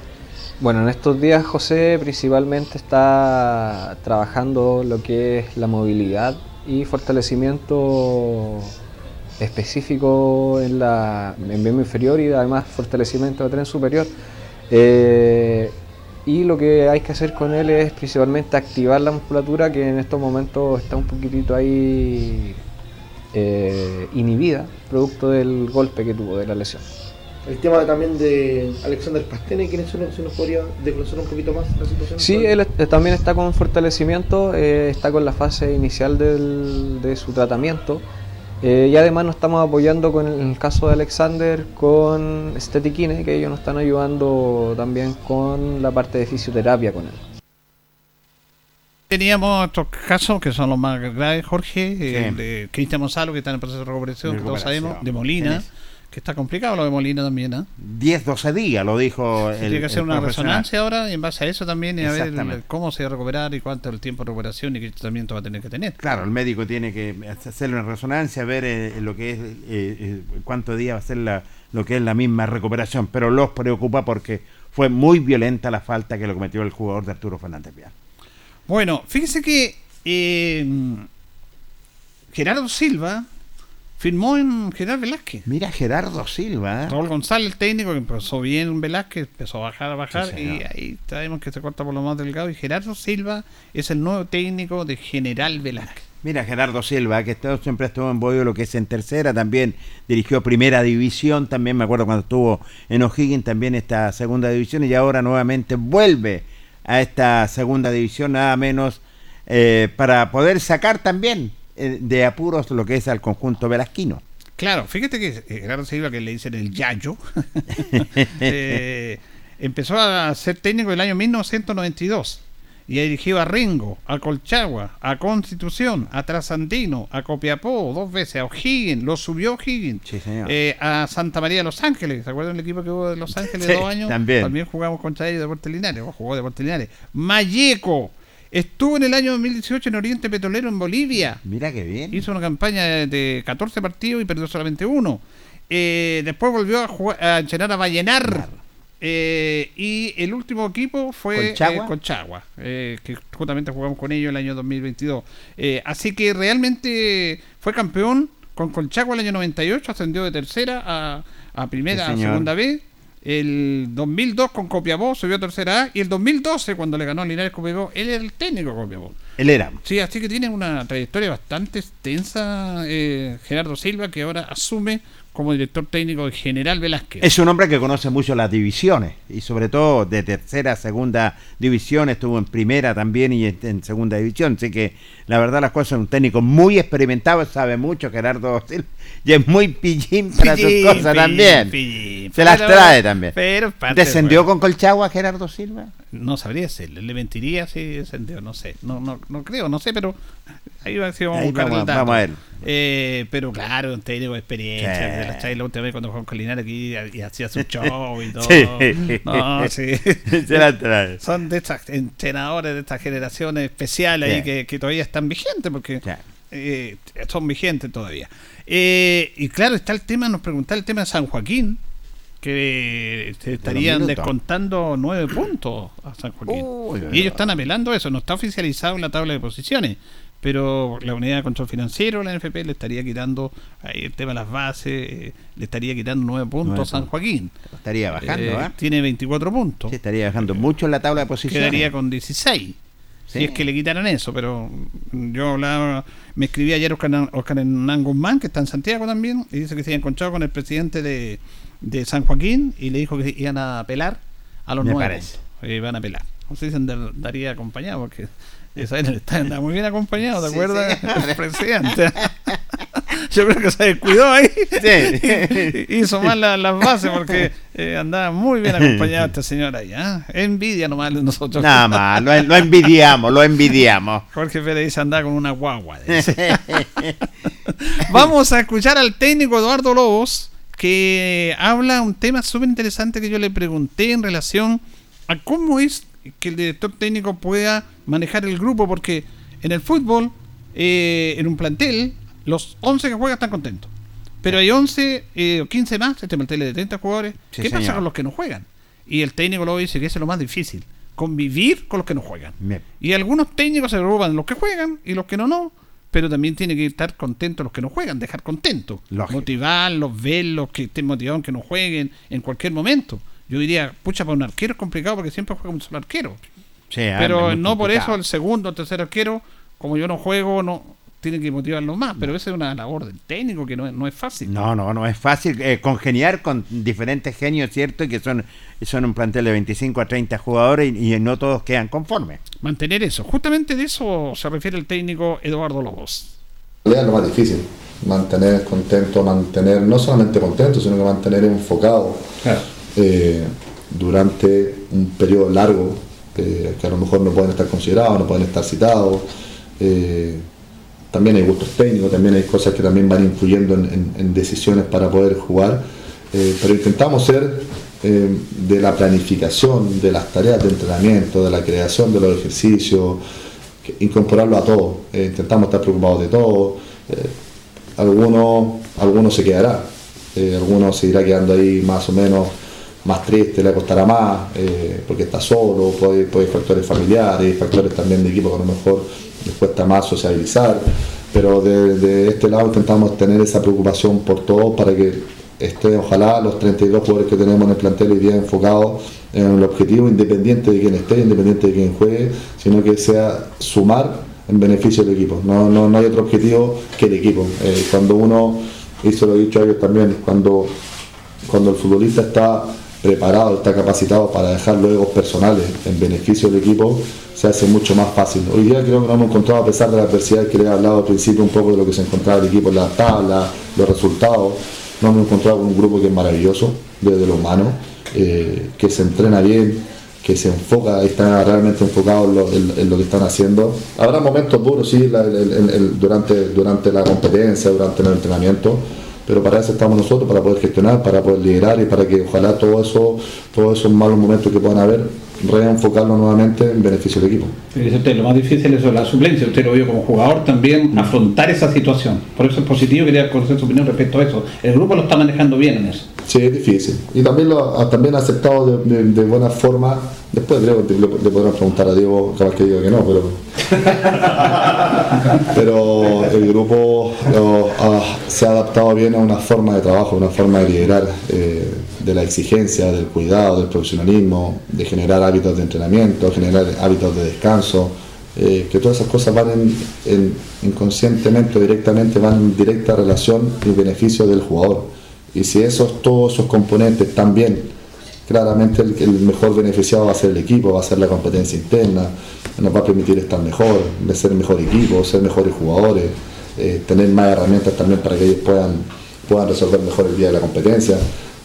bueno, en estos días José principalmente está trabajando lo que es la movilidad y fortalecimiento específico en la en inferior y además fortalecimiento de tren superior. Eh, y lo que hay que hacer con él es principalmente activar la musculatura que en estos momentos está un poquitito ahí eh, inhibida, producto del golpe que tuvo de la lesión. El tema también de Alexander Pastene, ¿quién es uno? Si nos podría desglosar un poquito más la situación. Sí, él también está con fortalecimiento, eh, está con la fase inicial del, de su tratamiento. Eh, y además nos estamos apoyando con el, caso de Alexander con Stetiquine, que ellos nos están ayudando también con la parte de fisioterapia con él. Teníamos otros casos que son los más graves, Jorge, eh, de Cristian Gonzalo, que está en el proceso de recuperación, que todos sabemos, de Molina que está complicado lo de Molina también, ¿eh? 10, 12 días, lo dijo el Tiene que hacer una resonancia ahora y en base a eso también y a ver cómo se va a recuperar y cuánto el tiempo de recuperación y qué tratamiento va a tener que tener. Claro, el médico tiene que hacerle una resonancia, ver eh, lo que es, eh, eh, cuántos días va a ser la, lo que es la misma recuperación, pero los preocupa porque fue muy violenta la falta que lo cometió el jugador de Arturo Fernández Vial. Bueno, fíjese que Gerardo Silva firmó en Gerardo Velázquez. Mira, Gerardo Silva. ¿eh? Raúl González, el técnico, que empezó bien en Velázquez, empezó a bajar, a bajar, y ahí sabemos que se corta por lo más delgado. Y Gerardo Silva es el nuevo técnico de General Velázquez. Mira, Gerardo Silva, que siempre estuvo en Boyo, lo que es en tercera, también dirigió primera división, también me acuerdo cuando estuvo en O'Higgins, también esta segunda división, y ahora nuevamente vuelve a esta segunda división, nada menos, eh, para poder sacar también de apuros lo que es al conjunto velasquino. Claro, fíjate que eh, Gerardo Silva, que le dicen el Yayo, eh, empezó a ser técnico en el año 1992 y dirigió a Ringo, a Colchagua, a Constitución, a Trasandino, a Copiapó dos veces, a O'Higgins, lo subió O'Higgins, a Santa María de Los Ángeles, ¿se acuerdan el equipo que hubo de Los Ángeles dos años? También. jugamos contra ellos de Deportes Linares, jugó Deportes Linares. Mayeco, Estuvo en el año 2018 en Oriente Petrolero en Bolivia. Mira qué bien. Hizo una campaña de 14 partidos y perdió solamente uno. Eh, después volvió a, jugar, a entrenar a Vallenar. Eh, y el último equipo fue Conchagua, eh, que justamente jugamos con ellos el año 2022. así que realmente fue campeón con Conchagua el año 98, ascendió de tercera a, a primera, a segunda vez el 2002 con Copiapó subió a tercera A y el 2012 cuando le ganó a Linares Copiapó, él era el técnico de Copiapó. Él era. Sí, así que tiene una trayectoria bastante extensa eh, Gerardo Silva que ahora asume como director técnico General Velázquez. Es un hombre que conoce mucho las divisiones y sobre todo de tercera, segunda división, estuvo en primera también y en segunda división, así que la verdad las cosas es un técnico muy experimentado, sabe mucho Gerardo Silva y es muy pillín para sus cosas también. Se las trae también. Pero ¿Descendió con Colchagua Gerardo Silva? No sabría si le mentiría si descendió, no sé, no, no, no creo, no sé, pero ahí va a ser vamos, vamos, a ver. Eh, pero claro, un técnico de experiencia. De la, la última vez cuando jugó con Linares aquí y, hacía su show y todo. Sí. No, sí. Son de estas entrenadores de estas generaciones especiales ahí que, que, todavía están vigentes porque eh, son vigentes todavía. Eh, y claro, está el tema, nos preguntaba el tema de San Joaquín que se estarían descontando nueve puntos a San Joaquín. y ellos están apelando eso, no está oficializado en la tabla de posiciones pero la unidad de control financiero, la NFP, le estaría quitando ahí el tema de las bases, eh, le estaría quitando nueve puntos a San Joaquín. Estaría bajando, eh, ¿eh? Tiene 24 puntos. Sí, estaría bajando mucho en la tabla de posiciones. Quedaría con 16. Si es que le quitaran eso, pero yo hablaba, me escribí ayer Oscar, Oscar Guzmán, que está en Santiago también, y dice que se había encontrado con el presidente de, de San Joaquín y le dijo que iban a apelar a los nueve. Iban a apelar. No sé si se daría acompañado, porque esa está, muy bien acompañado, ¿te acuerdas? El presidente. Yo creo que se descuidó ahí. Sí. Hizo mal las bases porque eh, andaba muy bien acompañado este señor ahí. ¿ah? Envidia nomás de nosotros. Nada más, lo, lo, envidiamos, lo envidiamos. Jorge Pérez dice andar con una guagua. Vamos a escuchar al técnico Eduardo Lobos que habla un tema súper interesante que yo le pregunté en relación a cómo es que el director técnico pueda manejar el grupo, porque en el fútbol, eh, en un plantel, los 11 que juegan están contentos. Pero hay 11 eh, o 15 más, este plantel de 30 jugadores. ¿Qué pasa con los que no juegan? Y el técnico luego dice que eso es lo más difícil, convivir con los que no juegan. Y algunos técnicos se preocupan de los que juegan y los que no, no. Pero también tiene que estar contentos los que no juegan, dejar contentos. Motivarlos, verlos, que estén motivados, que no jueguen en cualquier momento. Yo diría, pucha, para un arquero es complicado porque siempre juega un solo arquero. Pero no por eso el segundo o tercer arquero, como yo no juego, no tienen que motivarlos más, pero esa es una labor del técnico que no, no es fácil. No, no, no es fácil eh, congeniar con diferentes genios, ¿cierto? Y que son, son un plantel de 25 a 30 jugadores y, y no todos quedan conformes. Mantener eso, justamente de eso se refiere el técnico Eduardo Lobos. Es lo más difícil, mantener contento, mantener, no solamente contento, sino que mantener enfocado eh, durante un periodo largo, eh, que a lo mejor no pueden estar considerados, no pueden estar citados. Eh, también hay gustos técnicos, también hay cosas que también van influyendo en, decisiones para poder jugar, pero intentamos ser de la planificación, de las tareas de entrenamiento, de la creación de los ejercicios, incorporarlo a todo. intentamos estar preocupados de todo alguno, alguno se quedará, eh, alguno se irá quedando ahí más o menos más triste, le costará más, eh, porque está solo, puede, puede factores familiares, factores también de equipo que a lo mejor les cuesta más sociabilizar, pero de, este lado intentamos tener esa preocupación por todos para que esté ojalá los 32 jugadores que tenemos en el plantel hoy día enfocados en el objetivo, independiente de quién esté, independiente de quién juegue, sino que sea sumar en beneficio del equipo. No, no, no hay otro objetivo que el equipo. Eh, cuando uno, y se lo he dicho a ellos también, cuando, cuando el futbolista está preparado, está capacitado para dejar los egos personales en beneficio del equipo, se hace mucho más fácil. Hoy día creo que nos hemos encontrado, a pesar de la adversidad que le he hablado al principio un poco de lo que se encontraba el equipo en la tabla, los resultados, nos hemos encontrado con un grupo que es maravilloso, desde lo humano, eh, que se entrena bien, que se enfoca, está realmente enfocado en lo, que están haciendo. Habrá momentos duros, sí, durante, durante la competencia, durante el entrenamiento, pero para eso estamos nosotros, para poder gestionar, para poder liderar y para que ojalá todo eso, todos esos malos momentos que puedan haber reenfocarlo nuevamente en beneficio del equipo. Usted, lo más difícil es la suplencia, usted lo vio como jugador también, afrontar esa situación. Por eso es positivo, quería conocer su opinión respecto a eso. El grupo lo está manejando bien en eso. Sí, es difícil. Y también lo ha también aceptado de, buena forma. Después creo que le, podrán preguntar a Diego, capaz que diga que no, pero. pero el grupo se ha adaptado bien a una forma de trabajo, una forma de liderar. Eh, de la exigencia, del cuidado, del profesionalismo, de generar hábitos de entrenamiento, generar hábitos de descanso, eh, que todas esas cosas van en, inconscientemente o directamente van en directa relación y beneficio del jugador. Y si esos, todos esos componentes están bien, claramente el, mejor beneficiado va a ser el equipo, va a ser la competencia interna, nos va a permitir estar mejor, ser mejor equipo, ser mejores jugadores, eh, tener más herramientas también para que ellos puedan, puedan resolver mejor el día de la competencia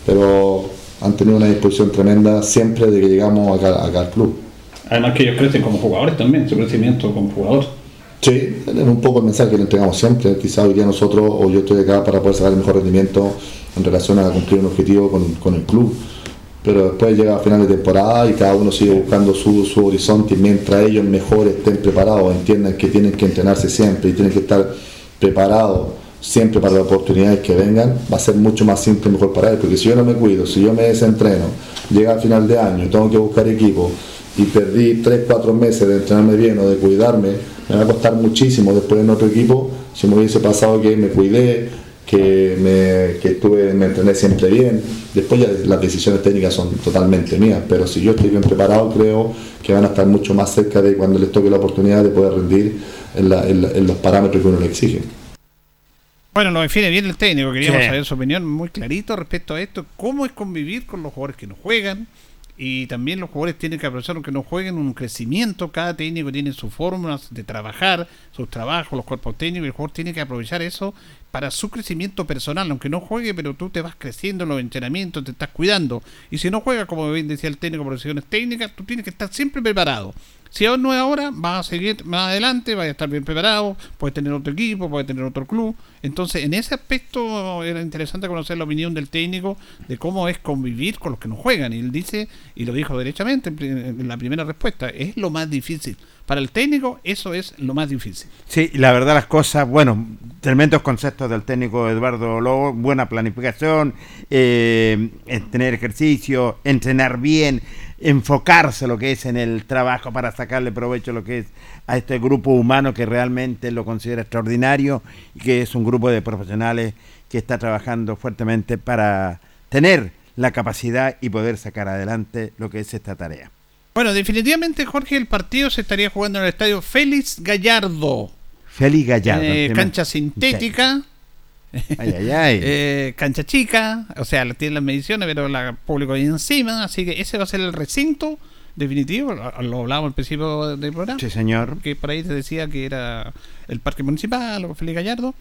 pero han tenido una disposición tremenda siempre de que llegamos acá, al club. Además que ellos crecen como jugadores también, su crecimiento como jugador. Sí, es un poco el mensaje que le entregamos siempre. Quizá hoy día nosotros, o yo estoy acá para poder sacar el mejor rendimiento en relación a cumplir un objetivo con, el club. Pero después llega a final de temporada y cada uno sigue buscando su, su horizonte y mientras ellos mejor estén preparados, entiendan que tienen que entrenarse siempre y tienen que estar preparados siempre para las oportunidades que vengan, va a ser mucho más simple y mejor para él, porque si yo no me cuido, si yo me desentreno, llega al final de año, tengo que buscar equipo y perdí 3, 4 meses de entrenarme bien o de cuidarme, me va a costar muchísimo después en otro equipo, si me hubiese pasado que me cuidé, que me, que estuve, me entrené siempre bien, después ya las decisiones técnicas son totalmente mías, pero si yo estoy bien preparado creo que van a estar mucho más cerca de cuando les toque la oportunidad de poder rendir en, en los parámetros que uno le exige. Bueno, lo define bien el técnico, queríamos saber su opinión muy clarito respecto a esto, cómo es convivir con los jugadores que no juegan, y también los jugadores tienen que aprovechar aunque no jueguen un crecimiento, cada técnico tiene sus fórmulas de trabajar, sus trabajos, los cuerpos técnicos, el jugador tiene que aprovechar eso para su crecimiento personal, aunque no juegue, pero tú te vas creciendo en los entrenamientos, te estás cuidando, y si no juega, como bien decía el técnico, por decisiones técnicas, tú tienes que estar siempre preparado. Si aún no es ahora, va a seguir más adelante, va a estar bien preparado, puede tener otro equipo, puede tener otro club. Entonces, en ese aspecto era interesante conocer la opinión del técnico de cómo es convivir con los que no juegan. Y él dice, y lo dijo derechamente en la primera respuesta, es lo más difícil. Para el técnico eso es lo más difícil. Sí, la verdad las cosas, bueno, tremendos conceptos del técnico Eduardo Lobo, buena planificación, eh, tener ejercicio, entrenar bien, enfocarse lo que es en el trabajo para sacarle provecho lo que es a este grupo humano que realmente lo considera extraordinario y que es un grupo de profesionales que está trabajando fuertemente para tener la capacidad y poder sacar adelante lo que es esta tarea. Bueno, definitivamente Jorge, el partido se estaría jugando en el estadio Félix Gallardo. Félix Gallardo. Eh, cancha sintética. Ay, ay, ay. Eh, cancha chica, o sea, tiene las mediciones, pero la público ahí encima, así que ese va a ser el recinto definitivo, lo hablábamos al principio del programa. Sí, señor. Que por ahí te decía que era el parque municipal o Félix Gallardo.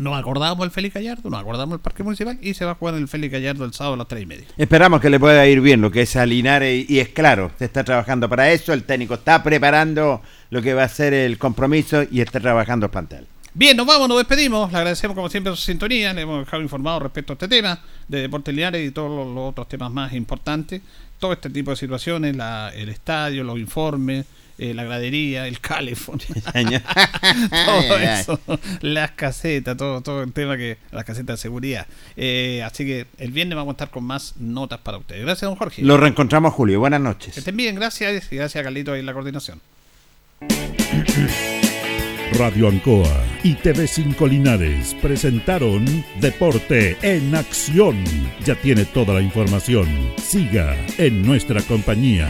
Nos acordamos el Félix Gallardo, nos acordamos el Parque Municipal y se va a jugar en el Félix Gallardo el sábado a las 3 y media. Esperamos que le pueda ir bien lo que es a Linares y es claro, se está trabajando para eso, el técnico está preparando lo que va a ser el compromiso y está trabajando el plantel. Bien, nos vamos, nos despedimos. Le agradecemos como siempre su sintonía. Le hemos dejado informado respecto a este tema de Deportes Linares y todos los, otros temas más importantes. Todo este tipo de situaciones, la, el estadio, los informes, eh, la gradería, el calefón. todo eso, las casetas, todo, todo el tema que. las casetas de seguridad. Eh, así que el viernes vamos a estar con más notas para ustedes. Gracias, don Jorge. Lo reencontramos, Julio. Buenas noches. Que estén bien, gracias. Y gracias a Carlito ahí en la coordinación. Radio Ancoa y TV5 Linares presentaron Deporte en Acción. Ya tiene toda la información. Siga en nuestra compañía.